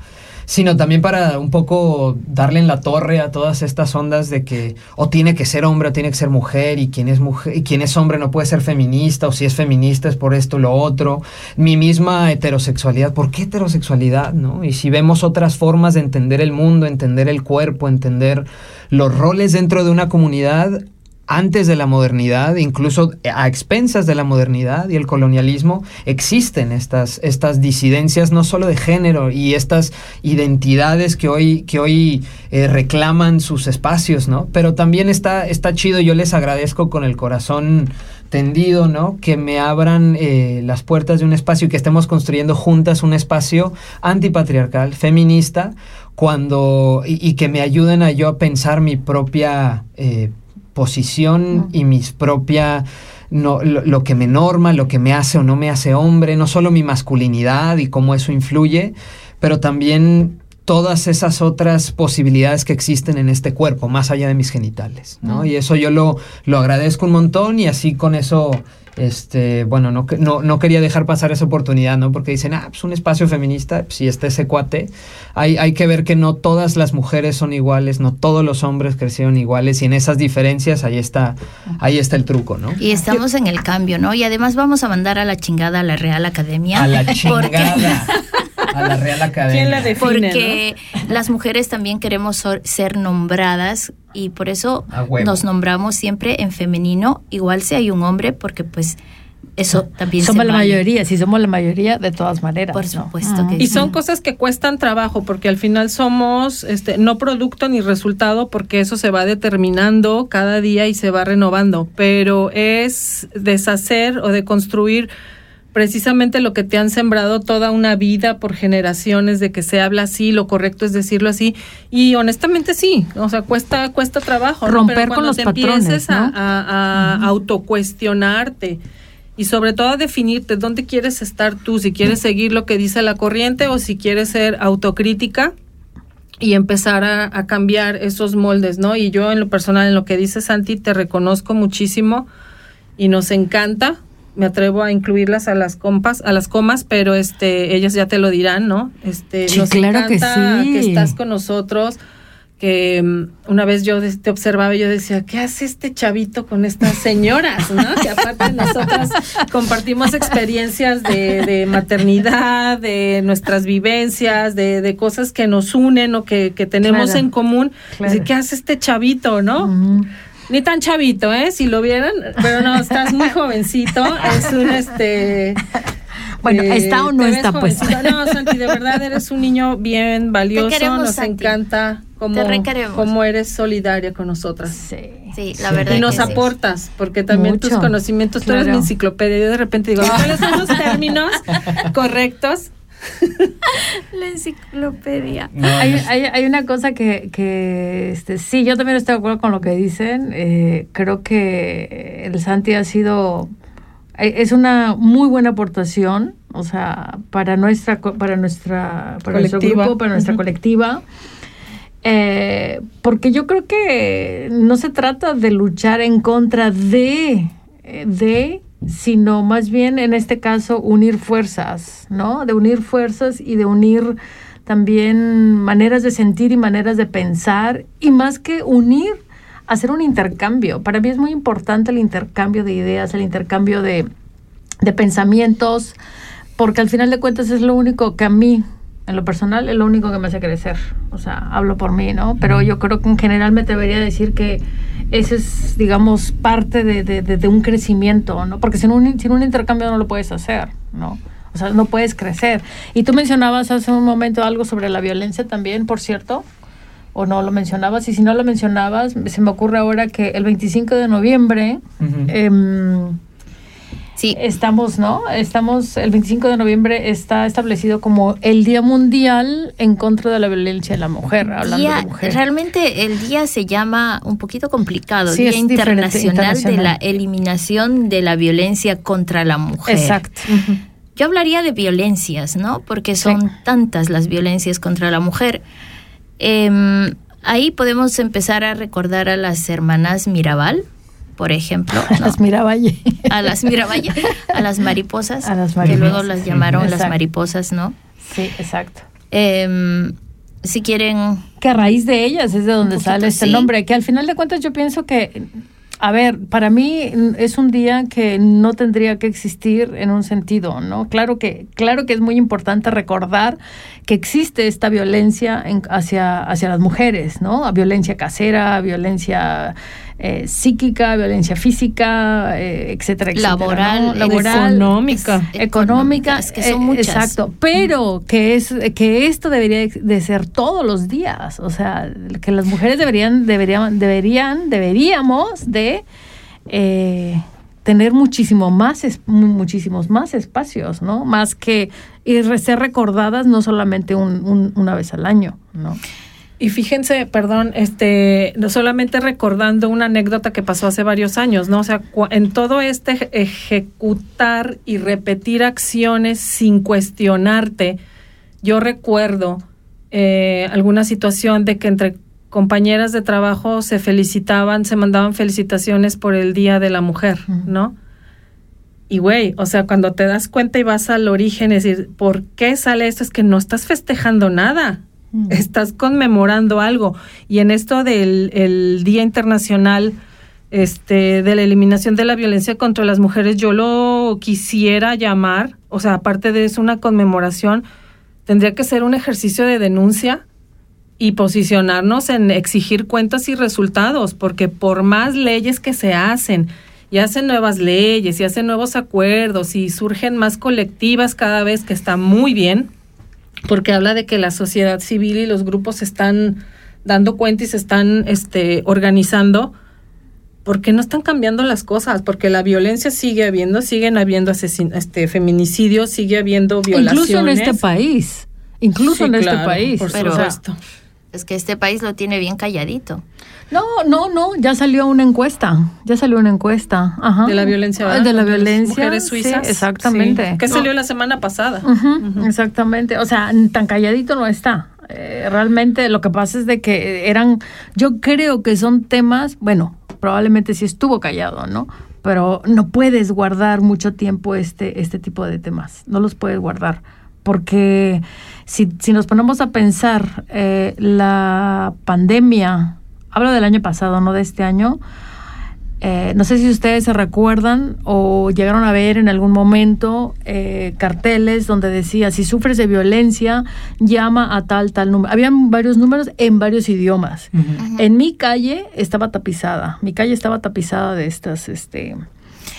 E: Sino también para un poco darle en la torre a todas estas ondas de que o tiene que ser hombre o tiene que ser mujer y quien es mujer y quien es hombre no puede ser feminista o si es feminista es por esto lo otro. Mi misma heterosexualidad, ¿por qué heterosexualidad, no? Y si vemos otras formas de entender el mundo, entender el cuerpo, entender los roles dentro de una comunidad, antes de la modernidad, incluso a expensas de la modernidad y el colonialismo, existen estas, estas disidencias no solo de género y estas identidades que hoy, que hoy eh, reclaman sus espacios, ¿no? Pero también está, está chido, yo les agradezco con el corazón tendido, ¿no? Que me abran eh, las puertas de un espacio y que estemos construyendo juntas un espacio antipatriarcal, feminista, cuando y, que me ayuden a yo a pensar mi propia eh, posición y mis propia no, lo, que me norma, lo que me hace o no me hace hombre, no solo mi masculinidad y cómo eso influye, pero también todas esas otras posibilidades que existen en este cuerpo, más allá de mis genitales, ¿no? Y eso yo lo, lo agradezco un montón y así con eso este, bueno, no, no, no, quería dejar pasar esa oportunidad, ¿no? Porque dicen, ah, pues un espacio feminista, si está ese cuate, hay, hay que ver que no todas las mujeres son iguales, no todos los hombres crecieron iguales y en esas diferencias ahí está, ahí está el truco, ¿no?
D: Y estamos en el cambio, ¿no? Y además vamos a mandar a la chingada a la Real Academia.
E: A la chingada. a la Real Academia.
F: ¿Quién la define,
D: Porque las mujeres también queremos ser nombradas y por eso nos nombramos siempre en femenino, igual si hay un hombre, porque pues eso también
H: somos la mayoría, si somos la mayoría de todas maneras.
D: Por supuesto que
F: Y son cosas que cuestan trabajo porque al final somos este no producto ni resultado porque eso se va determinando cada día y se va renovando, pero es deshacer o de construir precisamente lo que te han sembrado toda una vida por generaciones de que se habla así, lo correcto es decirlo así y honestamente sí, o sea, cuesta cuesta trabajo
H: romper con los te
F: patrones, a, a, autocuestionarte y sobre todo a definirte dónde quieres estar tú, si quieres seguir lo que dice la corriente o si quieres ser autocrítica y empezar a, a cambiar esos moldes, ¿no? Y yo en lo personal, en lo que dice Santi, te reconozco muchísimo y nos encanta me atrevo a incluirlas a las compas, a las comas, pero este, ellas ya te lo dirán, ¿no? Este, nos
H: claro
F: encanta
H: que, sí.
F: que estás con nosotros que mm, una vez yo te observaba y yo decía, ¿qué hace este chavito con estas señoras? ¿no? Que aparte nosotras compartimos experiencias de, maternidad, de nuestras vivencias, de, cosas que nos unen o que, tenemos en común. ¿Qué hace este chavito? ¿no? Ni tan chavito, ¿eh? Si lo vieran, pero no, estás muy jovencito. Es un este.
H: Bueno, eh, ¿está o no está pues?
F: No, Santi, de verdad eres un niño bien valioso. nos encanta cómo, eres solidaria con nosotras.
D: Sí, sí la verdad.
F: Y nos aportas, porque también tus conocimientos, tú eres mi enciclopedia. Yo de repente digo, ¿cuáles son los términos correctos?
D: La enciclopedia.
H: hay, una cosa que, que este, sí, yo también estoy de acuerdo con lo que dicen. Eh, creo que el Santi ha sido eh, es una muy buena aportación, o sea, para nuestra para nuestra para nuestro grupo, para nuestra colectiva. Eh, porque yo creo que no se trata de luchar en contra de, de sino más bien en este caso unir fuerzas, ¿no? De unir fuerzas y de unir también maneras de sentir y maneras de pensar y más que unir, hacer un intercambio. Para mí es muy importante el intercambio de ideas, el intercambio de, de pensamientos, porque al final de cuentas es lo único que a mí en lo personal es lo único que me hace crecer. O sea, hablo por mí, ¿no? Pero yo creo que en general me debería decir que ese es, digamos, parte de, de, un crecimiento, ¿no? Porque sin un, sin un intercambio no lo puedes hacer, ¿no? O sea, no puedes crecer. Y tú mencionabas hace un momento algo sobre la violencia también, por cierto, o no lo mencionabas. Y si no lo mencionabas, se me ocurre ahora que el 25 de noviembre... Sí. Estamos, ¿no? Estamos, el 25 de noviembre está establecido como el Día Mundial en contra de la violencia de la mujer, hablando de mujer.
D: Realmente el día se llama un poquito complicado, Día internacional, de la Eliminación de la Violencia contra la Mujer.
H: Exacto.
D: Yo hablaría de violencias, ¿no? Porque son tantas las violencias contra la mujer. Em, ahí podemos empezar a recordar a las hermanas Mirabal, por ejemplo.
H: A las Miravalle.
D: A las Miravalle, a las mariposas, que luego las llamaron las mariposas, ¿no?
H: Sí, exacto.
D: Em, si quieren...
H: Que a raíz de ellas es de donde sale este nombre, que al final de cuentas yo pienso que a ver, para mí es un día que no tendría que existir en un sentido, ¿no? Claro que, claro que es muy importante recordar que existe esta violencia hacia, hacia las mujeres, ¿no? Violencia casera, violencia eh, psíquica, violencia física, eh, etcétera, etcétera.
D: Laboral,
H: laboral
F: económica.
H: Económica,
D: que son eh, muchas.
H: Exacto, pero que, es, que esto debería de ser todos los días, o sea, que las mujeres deberían, deberían, deberían, deberíamos de eh, tener muchísimo más, muchísimos más espacios, ¿no? Más que ser recordadas no solamente una vez al año, ¿no?
F: Y fíjense, perdón, este, no solamente recordando una anécdota que pasó hace varios años, ¿no? O sea, en todo este ejecutar y repetir acciones sin cuestionarte, yo recuerdo eh, alguna situación de que entre compañeras de trabajo se felicitaban, se mandaban felicitaciones por el Día de la Mujer, ¿no? Y güey, o sea, cuando te das cuenta y vas al origen, es decir, ¿por qué sale esto? Es que no estás festejando nada, estás conmemorando algo. Y en esto del el Día Internacional este, de la Eliminación de la Violencia contra las Mujeres, yo lo quisiera llamar, o sea, aparte de eso, una conmemoración, tendría que ser un ejercicio de denuncia y posicionarnos en exigir cuentas y resultados, porque por más leyes que se hacen, y hacen nuevas leyes, y hacen nuevos acuerdos, y surgen más colectivas cada vez, que está muy bien, porque habla de que la sociedad civil y los grupos están dando cuenta y se están este, organizando, porque no están cambiando las cosas, porque la violencia sigue habiendo, siguen habiendo este feminicidios, sigue habiendo violaciones.
H: Incluso en este país. Incluso en este país.
D: Por supuesto. Es que este país lo tiene bien calladito.
H: No, no, no, ya salió una encuesta, ya salió una encuesta. Ajá.
F: De la violencia.
H: De la violencia.
F: Mujeres suizas.
H: exactamente.
F: Que salió la semana pasada.
H: Exactamente, o sea, tan calladito no está. Eh, realmente lo que pasa es de que eran, yo creo que son temas, bueno, probablemente sí estuvo callado, ¿no? Pero no puedes guardar mucho tiempo este, este tipo de temas, no los puedes guardar porque si, si nos ponemos a pensar, eh, la pandemia, hablo del año pasado, no de este año, eh, no sé si ustedes se recuerdan o llegaron a ver en algún momento eh, carteles donde decía, si sufres de violencia, llama a tal, tal número. Habían varios números en varios idiomas. En mi calle estaba tapizada, mi calle estaba tapizada de estas, este,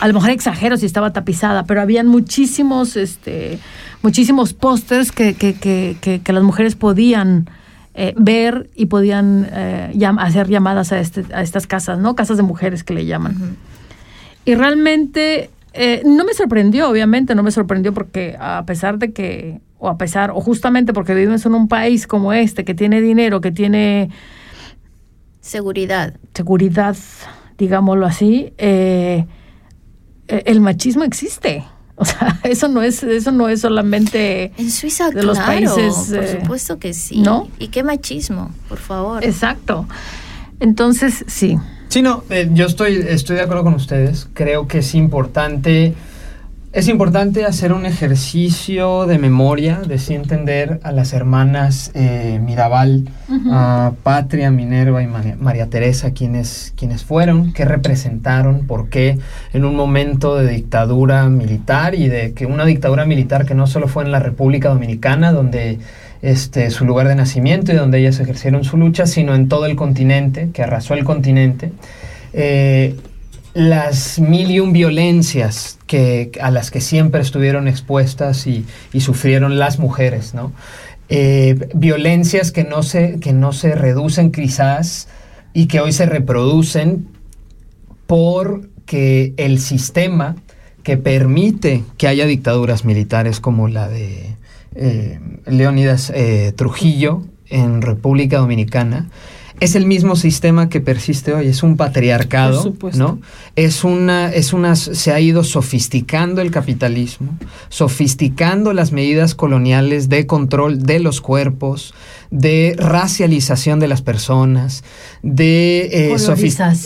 H: a lo mejor exagero si estaba tapizada, pero habían muchísimos, este, muchísimos pósters que, que, que, que, las mujeres podían eh, ver y podían eh, hacer llamadas a, este, a estas casas, ¿no? Casas de mujeres que le llaman. Y realmente eh, no me sorprendió, obviamente, no me sorprendió porque a pesar de que, o a pesar, o justamente porque vivimos en un país como este, que tiene dinero, que tiene...
D: Seguridad.
H: Seguridad, digámoslo así, el machismo existe. O sea, eso no es, eso no es solamente
D: en Suiza, de los países. Por eh, supuesto que sí. ¿No? Y qué machismo, por favor.
H: Exacto. Entonces, sí.
E: Sí, no, eh, yo estoy, estoy de acuerdo con ustedes. Creo que es importante es importante hacer un ejercicio de memoria, de sí entender a las hermanas eh, Mirabal, a Patria, Minerva y María, Teresa, quienes, quienes fueron, qué representaron, por qué en un momento de dictadura militar y de que una dictadura militar que no solo fue en la República Dominicana, donde este, su lugar de nacimiento y donde ellas ejercieron su lucha, sino en todo el continente, que arrasó el continente. Eh, las mil y un violencias que, a las que siempre estuvieron expuestas y, sufrieron las mujeres, ¿no? Eh, violencias que no, se, que no se reducen quizás y que hoy se reproducen porque el sistema que permite que haya dictaduras militares como la de eh, Leónidas eh, Trujillo en República Dominicana, es el mismo sistema que persiste hoy, es un patriarcado, ¿no? Es una, es una, se ha ido sofisticando el capitalismo, sofisticando las medidas coloniales de control de los cuerpos, de racialización de las personas, de
H: eh,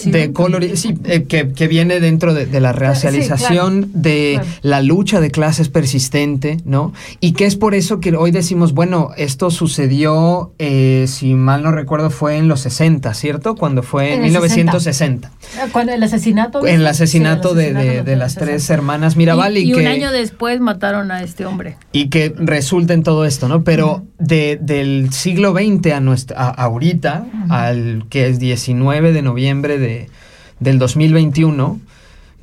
E: de color sí, eh, que, viene dentro de, la racialización, de la lucha de clases persistente, ¿no? Y que es por eso que hoy decimos, bueno, esto sucedió, eh, si mal no recuerdo, fue en los 60, ¿cierto? Cuando fue en, 1960.
H: Ah, cuando el asesinato.
E: En el asesinato, de, las tres hermanas Mirabal.
H: Y, un año después mataron a este hombre.
E: Y que resulta en todo esto, ¿no? Pero de, del siglo XX a, nuestra, ahorita, al que es 19 de noviembre de, del 2021,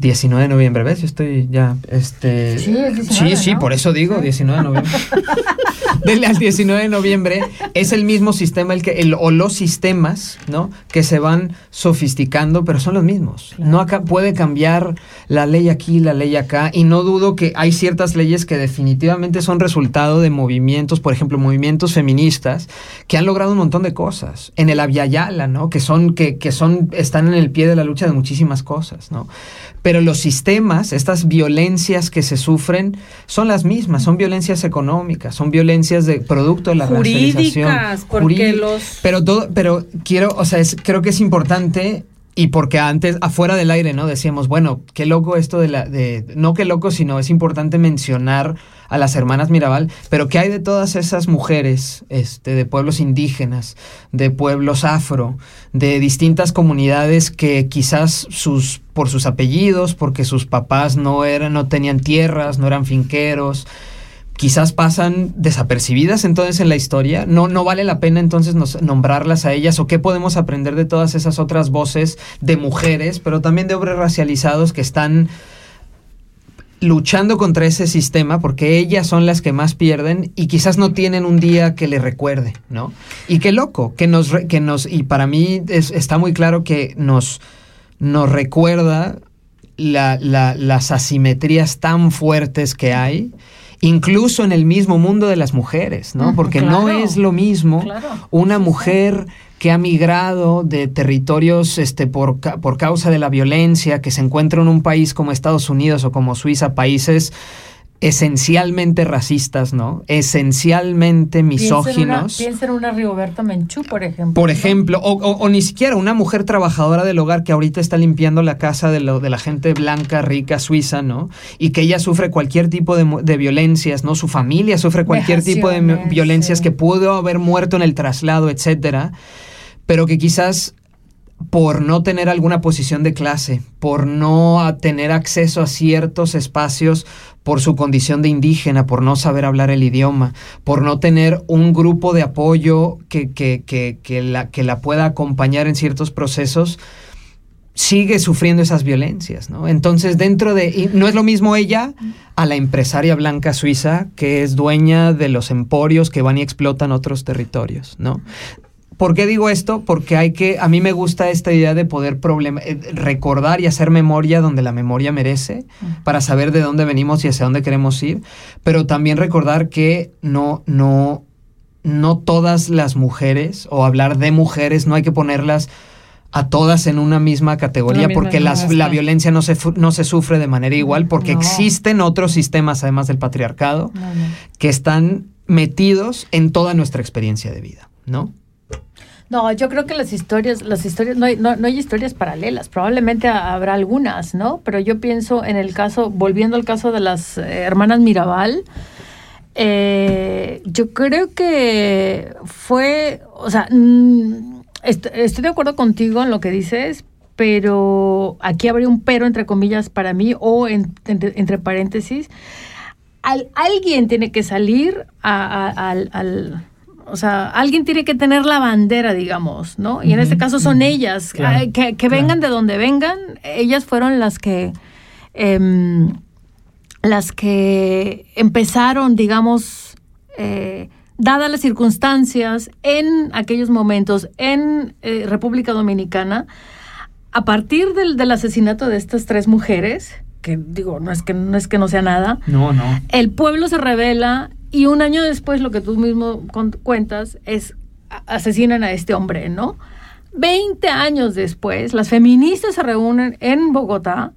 E: 19 de noviembre, ¿ves? Yo estoy ya, este...
H: Sí, es 19,
E: sí, sí,
H: ¿no?
E: por eso digo 19 de noviembre. Del al 19 de noviembre es el mismo sistema, el que, el, o los sistemas, ¿no? Que se van sofisticando, pero son los mismos. No acá puede cambiar la ley aquí, la ley acá, y no dudo que hay ciertas leyes que definitivamente son resultado de movimientos, por ejemplo, movimientos feministas, que han logrado un montón de cosas. En el Aviala, ¿no? Que son, que, que son, están en el pie de la lucha de muchísimas cosas, ¿no? Pero los sistemas, estas violencias que se sufren, son las mismas, son violencias económicas, son violencias de producto de la racialización.
F: Jurídicas, porque los...
E: Pero todo, pero quiero, o sea, es- creo que es importante y porque antes, afuera del aire, ¿no? Decíamos, bueno, qué loco esto de la, de, no qué loco, sino es importante mencionar a las hermanas Mirabal, pero qué hay de todas esas mujeres, este, de pueblos indígenas, de pueblos afro, de distintas comunidades que quizás sus, por sus apellidos, porque sus papás no eran, no tenían tierras, no eran finqueros, quizás pasan desapercibidas entonces en la historia. No, no vale la pena entonces nombrarlas a ellas o qué podemos aprender de todas esas otras voces de mujeres, pero también de hombres racializados que están luchando contra ese sistema porque ellas son las que más pierden y quizás no tienen un día que le recuerde, ¿no? Y qué loco, que nos, que nos y para mí es- está muy claro que nos, nos recuerda la- la- las asimetrías tan fuertes que hay, incluso en el mismo mundo de las mujeres, ¿no? Porque no es lo mismo
H: Claro.
E: una mujer que ha migrado de territorios este, por, por causa de la violencia, que se encuentra en un país como Estados Unidos o como Suiza, países esencialmente racistas, ¿no? Esencialmente misóginos.
H: Piensa en una Rigoberta Menchú, por ejemplo.
E: Por ejemplo, o, o- o ni siquiera una mujer trabajadora del hogar que ahorita está limpiando la casa de, lo- de la gente blanca, rica, suiza, ¿no? Y que ella sufre cualquier tipo de, de violencias, ¿no? Su familia sufre cualquier tipo de violencias
H: sí.
E: que pudo haber muerto en el traslado, etcétera. Pero que quizás por no tener alguna posición de clase, por no tener acceso a ciertos espacios por su condición de indígena, por no saber hablar el idioma, por no tener un grupo de apoyo que, que, que, que la, que la pueda acompañar en ciertos procesos, sigue sufriendo esas violencias, ¿no? Entonces, dentro de... no es lo mismo ella a la empresaria blanca suiza que es dueña de los emporios que van y explotan otros territorios, ¿no? ¿Por qué digo esto? Porque hay que, a mí me gusta esta idea de poder problema, eh, recordar y hacer memoria donde la memoria merece, para saber de dónde venimos y hacia dónde queremos ir, pero también recordar que no, no, no todas las mujeres, o hablar de mujeres, no hay que ponerlas a todas en una misma categoría,
F: La misma
E: porque las- la violencia no se, no se sufre de manera igual, porque
H: No.
E: existen otros sistemas, además del patriarcado,
H: no.
E: que están metidos en toda nuestra experiencia de vida, ¿no?
H: No, yo creo que las historias, las historias, no hay, no, no hay historias paralelas, probablemente ha- habrá algunas, ¿no? Pero yo pienso en el caso, volviendo al caso de las eh, hermanas Mirabal, eh, yo creo que fue, o sea, mm, est- estoy de acuerdo contigo en lo que dices, pero aquí habría un pero entre comillas para mí o en- entre, paréntesis. Al- alguien tiene que salir a- a- al- o sea, alguien tiene que tener la bandera, digamos, ¿no? Y en este caso son ellas,
E: Claro,
H: ay, que, que vengan de donde vengan, ellas fueron las que em, las que empezaron, digamos, eh, dadas las circunstancias en aquellos momentos en eh, República Dominicana, a partir del, del asesinato de estas tres mujeres, que digo, no es que no, es que no sea nada,
E: No, no.
H: el pueblo se revela y un año después, lo que tú mismo cuentas, es asesinan a este hombre, ¿no? Veinte años después, las feministas se reúnen en Bogotá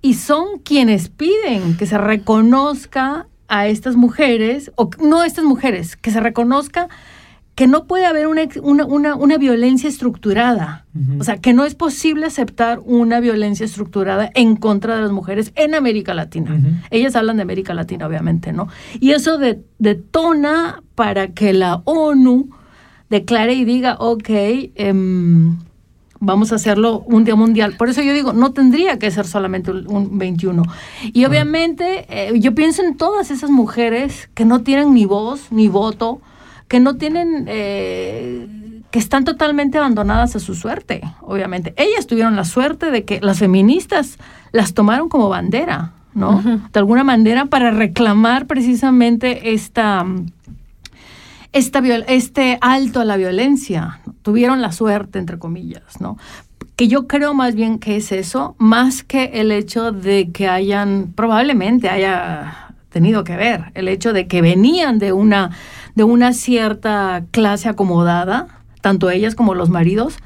H: y son quienes piden que se reconozca a estas mujeres, o no a estas mujeres, que se reconozca que no puede haber una, una, una- una violencia estructurada. O sea, que no es posible aceptar una violencia estructurada en contra de las mujeres en América Latina. Ellas hablan de América Latina, obviamente, ¿no? Y eso de- detona para que la ONU declare y diga, ok, em, vamos a hacerlo un día mundial. Por eso yo digo, no tendría que ser solamente un, un 21. Y obviamente eh, yo pienso en todas esas mujeres que no tienen ni voz ni voto, que no tienen, eh, que están totalmente abandonadas a su suerte, obviamente. Ellas tuvieron la suerte de que las feministas las tomaron como bandera, ¿no? De alguna manera para reclamar precisamente esta, esta este alto a la violencia. Tuvieron la suerte, entre comillas, ¿no? que yo creo más bien que es eso, más que el hecho de que hayan, probablemente haya tenido que ver, el hecho de que venían de una, de una cierta clase acomodada, tanto ellas como los maridos,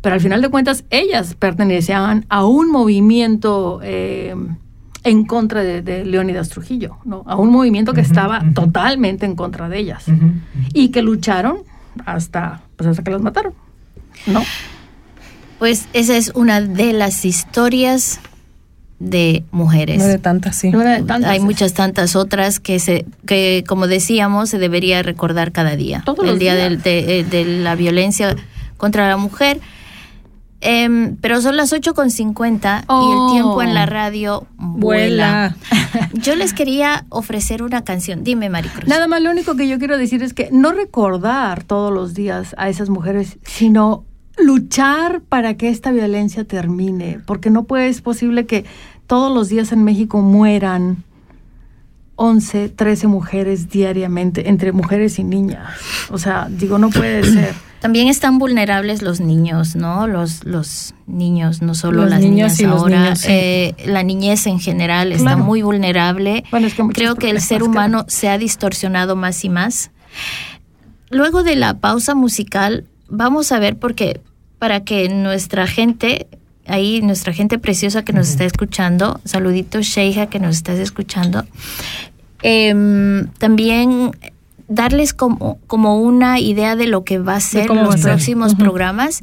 H: pero al final de cuentas ellas pertenecían a un movimiento eh, en contra de, Leónidas Trujillo, ¿no? a un movimiento que estaba totalmente en contra de ellas y que lucharon hasta, pues hasta que las mataron. ¿no?
D: Pues esa es una de las historias de mujeres.
F: No de tantas, sí.
D: Hay muchas tantas otras que, se, que, como decíamos, se debería recordar cada día. el día eh, de, la violencia contra la mujer. Em, pero son las 8.50 y el tiempo en la oh. radio vuela. yo les quería ofrecer una canción. Dime, Maricruz.
H: Nada más, lo único que yo quiero decir es que no recordar todos los días a esas mujeres, sino luchar para que esta violencia termine, porque no puede, es posible que todos los días en México mueran 11, 13 mujeres diariamente, entre mujeres y niñas. O sea, digo, no puede ser.
D: También están vulnerables los niños, ¿no? Los, los niños, no solo las niñas ahora. Eh, la niñez en general está muy vulnerable. Creo que el ser humano se ha distorsionado más y más. Luego de la pausa musical, vamos a ver, porque para que nuestra gente, ahí nuestra gente preciosa que nos está escuchando, saludito Sheija que nos estás escuchando, em, también darles como, como una idea de lo que va a ser los próximos programas,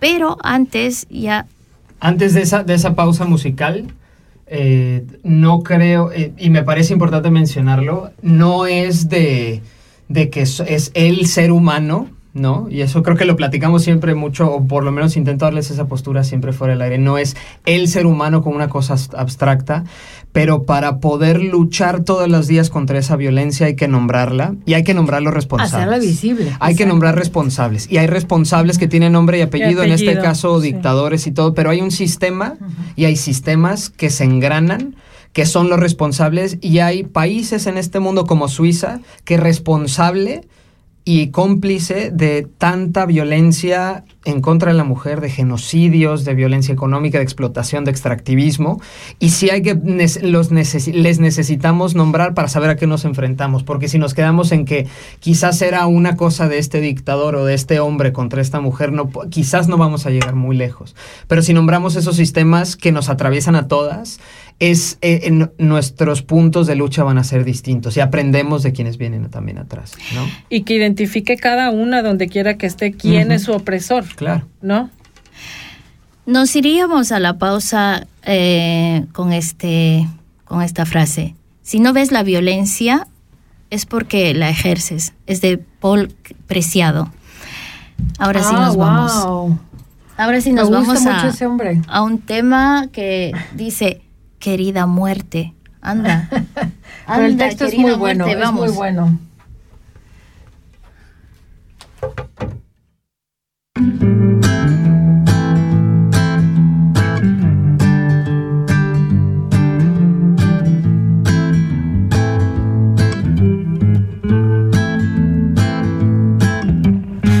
D: pero antes ya...
E: Antes de esa, de esa pausa musical, eh, no creo, eh, y me parece importante mencionarlo, no es de, de que es el ser humano ¿no? Y eso creo que lo platicamos siempre mucho, o por lo menos intento darles esa postura siempre fuera del aire. No es el ser humano como una cosa abstracta, pero para poder luchar todos los días contra esa violencia hay que nombrarla y hay que nombrar los responsables.
H: Hacerla visible.
E: Hay que nombrar responsables. Y hay responsables que tienen nombre y apellido, en este caso dictadores y todo, pero hay un sistema y hay sistemas que se engranan que son los responsables y hay países en este mundo como Suiza que responsable y cómplice de tanta violencia en contra de la mujer, de genocidios, de violencia económica, de explotación, de extractivismo. Y sí hay que los les necesitamos nombrar para saber a qué nos enfrentamos, porque si nos quedamos en que quizás era una cosa de este dictador o de este hombre contra esta mujer, no, quizás no vamos a llegar muy lejos. Pero si nombramos esos sistemas que nos atraviesan a todas, es eh, en nuestros puntos de lucha van a ser distintos y aprendemos de quienes vienen también atrás, ¿no?
F: Y que identifique cada una donde quiera que esté quién es su opresor.
E: Claro.
F: ¿No?
D: Nos iríamos a la pausa eh, con este con esta frase. Si no ves la violencia es porque la ejerces. Es de Paul Preciado. Ahora sí ah, nos vamos. Ahora sí nos vamos a, a un tema que dice querida muerte. Anda.
H: Anda el texto es muy bueno, es muy bueno.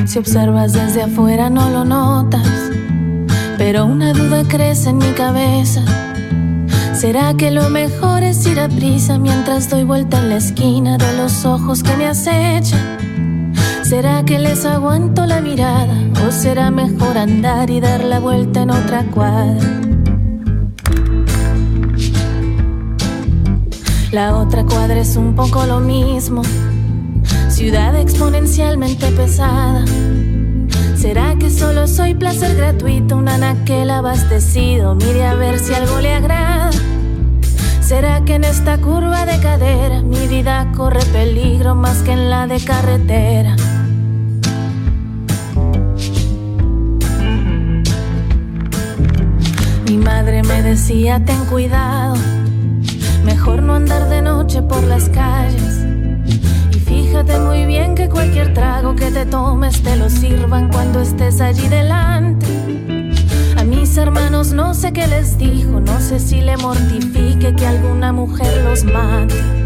G: Si observas desde afuera no lo notas, pero una duda crece en mi cabeza ¿Será que lo mejor es ir a prisa mientras doy vuelta en la esquina de los ojos que me acechan? ¿Será que les aguanto la mirada o será mejor andar y dar la vuelta en otra cuadra? La otra cuadra es un poco lo mismo, ciudad exponencialmente pesada. ¿Será que solo soy placer gratuito, un anaquel abastecido? Mire a ver si algo le agrada. ¿Será que en esta curva de cadera mi vida corre peligro más que en la de carretera? Mi madre me decía, ten cuidado, mejor no andar de noche por las calles fíjate muy bien que cualquier trago que te tomes te lo sirvan cuando estés allí delante. Hermanos no sé qué les dijo, no sé si le mortifique que alguna mujer los mate.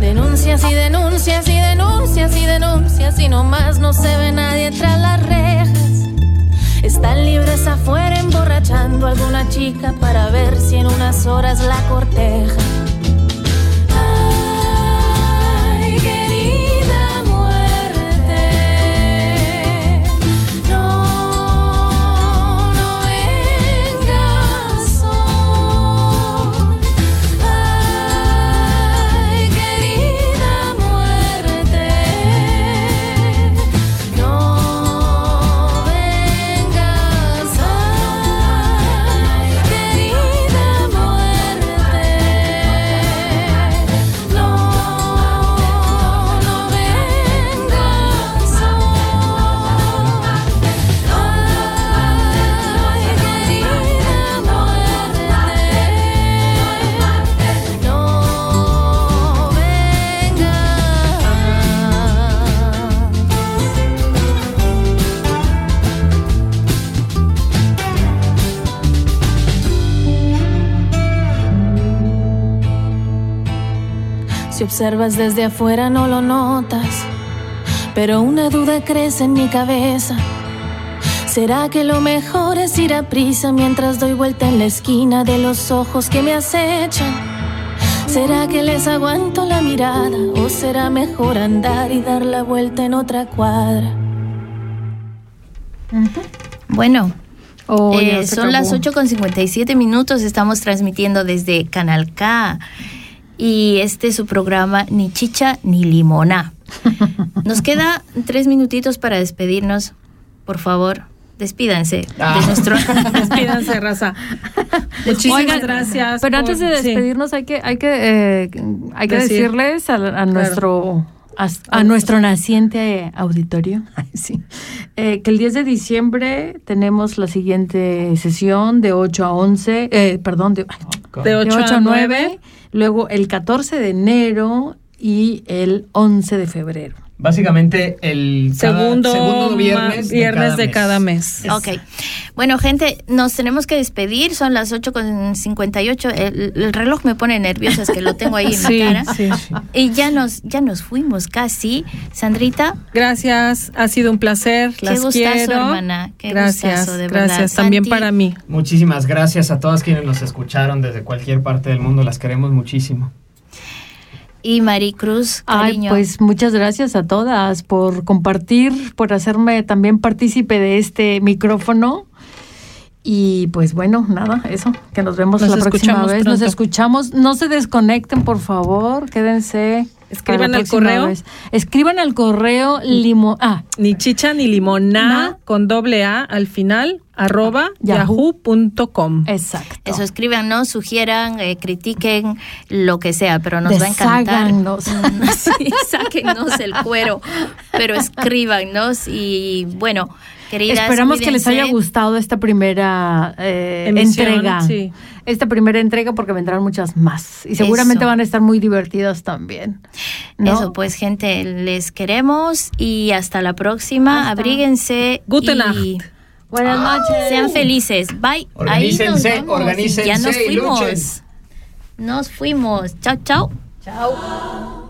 G: Denuncias y denuncias y denuncias y denuncias y nomás no se ve nadie tras las rejas. Están libres afuera emborrachando a alguna chica para ver si en unas horas la corteja. Observas desde afuera no lo notas, pero una duda crece en mi cabeza. ¿Será que lo mejor es ir a prisa mientras doy vuelta en la esquina de los ojos que me acechan? ¿Será que les aguanto la mirada o será mejor andar y dar la vuelta en otra cuadra?
D: Bueno,
H: Oh,
D: eh, son las
H: acabó.
D: 8 con 57 minutos. Estamos transmitiendo desde Canal K. Y este es su programa Ni Chicha ni Limona. Nos queda tres minutitos para despedirnos. Por favor, despídanse
E: Ah.
D: de nuestro.
F: Despídanse, raza. Muchísimas
H: Oigan,
F: gracias.
H: Pero
F: por-
H: antes de
F: sí.
H: despedirnos hay que hay que eh, hay que
F: Decir.
H: decirles a, a nuestro a, a nuestro naciente auditorio ay, sí, eh, que el 10 de diciembre tenemos la siguiente sesión de 8 a 11, eh, perdón, de,
F: De 8 a 9.
H: luego el 14 de enero y el 11 de febrero.
E: Básicamente el cada
F: Segundo,
E: segundo viernes,
F: de cada mes.
D: Ok. Bueno, gente, nos tenemos que despedir. Son las 8 con 58. El, el reloj me pone nerviosa, es que lo tengo ahí en
F: Sí,
D: la cara.
F: sí.
D: Y ya nos, ya nos fuimos casi. Sandrita,
F: Gracias, ha sido un placer.
D: Qué
F: Las
D: gustazo,
F: quiero.
D: hermana, qué
F: gracias,
D: gustazo, de verdad.
F: gracias. También
D: Santi.
F: para mí.
E: Muchísimas gracias a todas quienes nos escucharon desde cualquier parte del mundo. Las queremos muchísimo.
D: Y Maricruz,
H: Ay,
D: cariño.
H: pues muchas gracias a todas por compartir, por hacerme también partícipe de este micrófono. Y pues bueno, nada, eso, que nos vemos
F: Nos
H: la próxima vez. Nos escuchamos, no se desconecten, por favor, quédense.
F: Escriban al correo.
H: vez. Escriban al correo limo, ah,
F: Ni chicha ni limoná
H: Na.
F: con doble A al final, arroba
H: Yahoo.
F: yahoo.com.
H: exacto.
D: Eso, escríbanos, sugieran, eh, critiquen, lo que sea, pero nos va a encantar.
H: Desháganos.
D: sí, sáquennos el cuero, pero escríbanos y bueno, queridas.
H: Esperamos que les haya gustado esta primera eh,
F: Emisión,
H: entrega.
F: sí.
H: Esta primera entrega porque vendrán muchas más. Y seguramente
D: Eso.
H: van a estar muy divertidas también. ¿no?
D: Eso, pues, gente, les queremos y hasta la próxima.
H: Hasta.
D: Abríguense.
F: Nacht.
H: Buenas noches.
D: Sean felices. Bye.
E: Organícense,
D: Ahí nos vamos.
E: organícense
D: Ya nos
E: y
D: fuimos.
E: luchen.
D: Nos fuimos. Chao, chao.
H: Chao.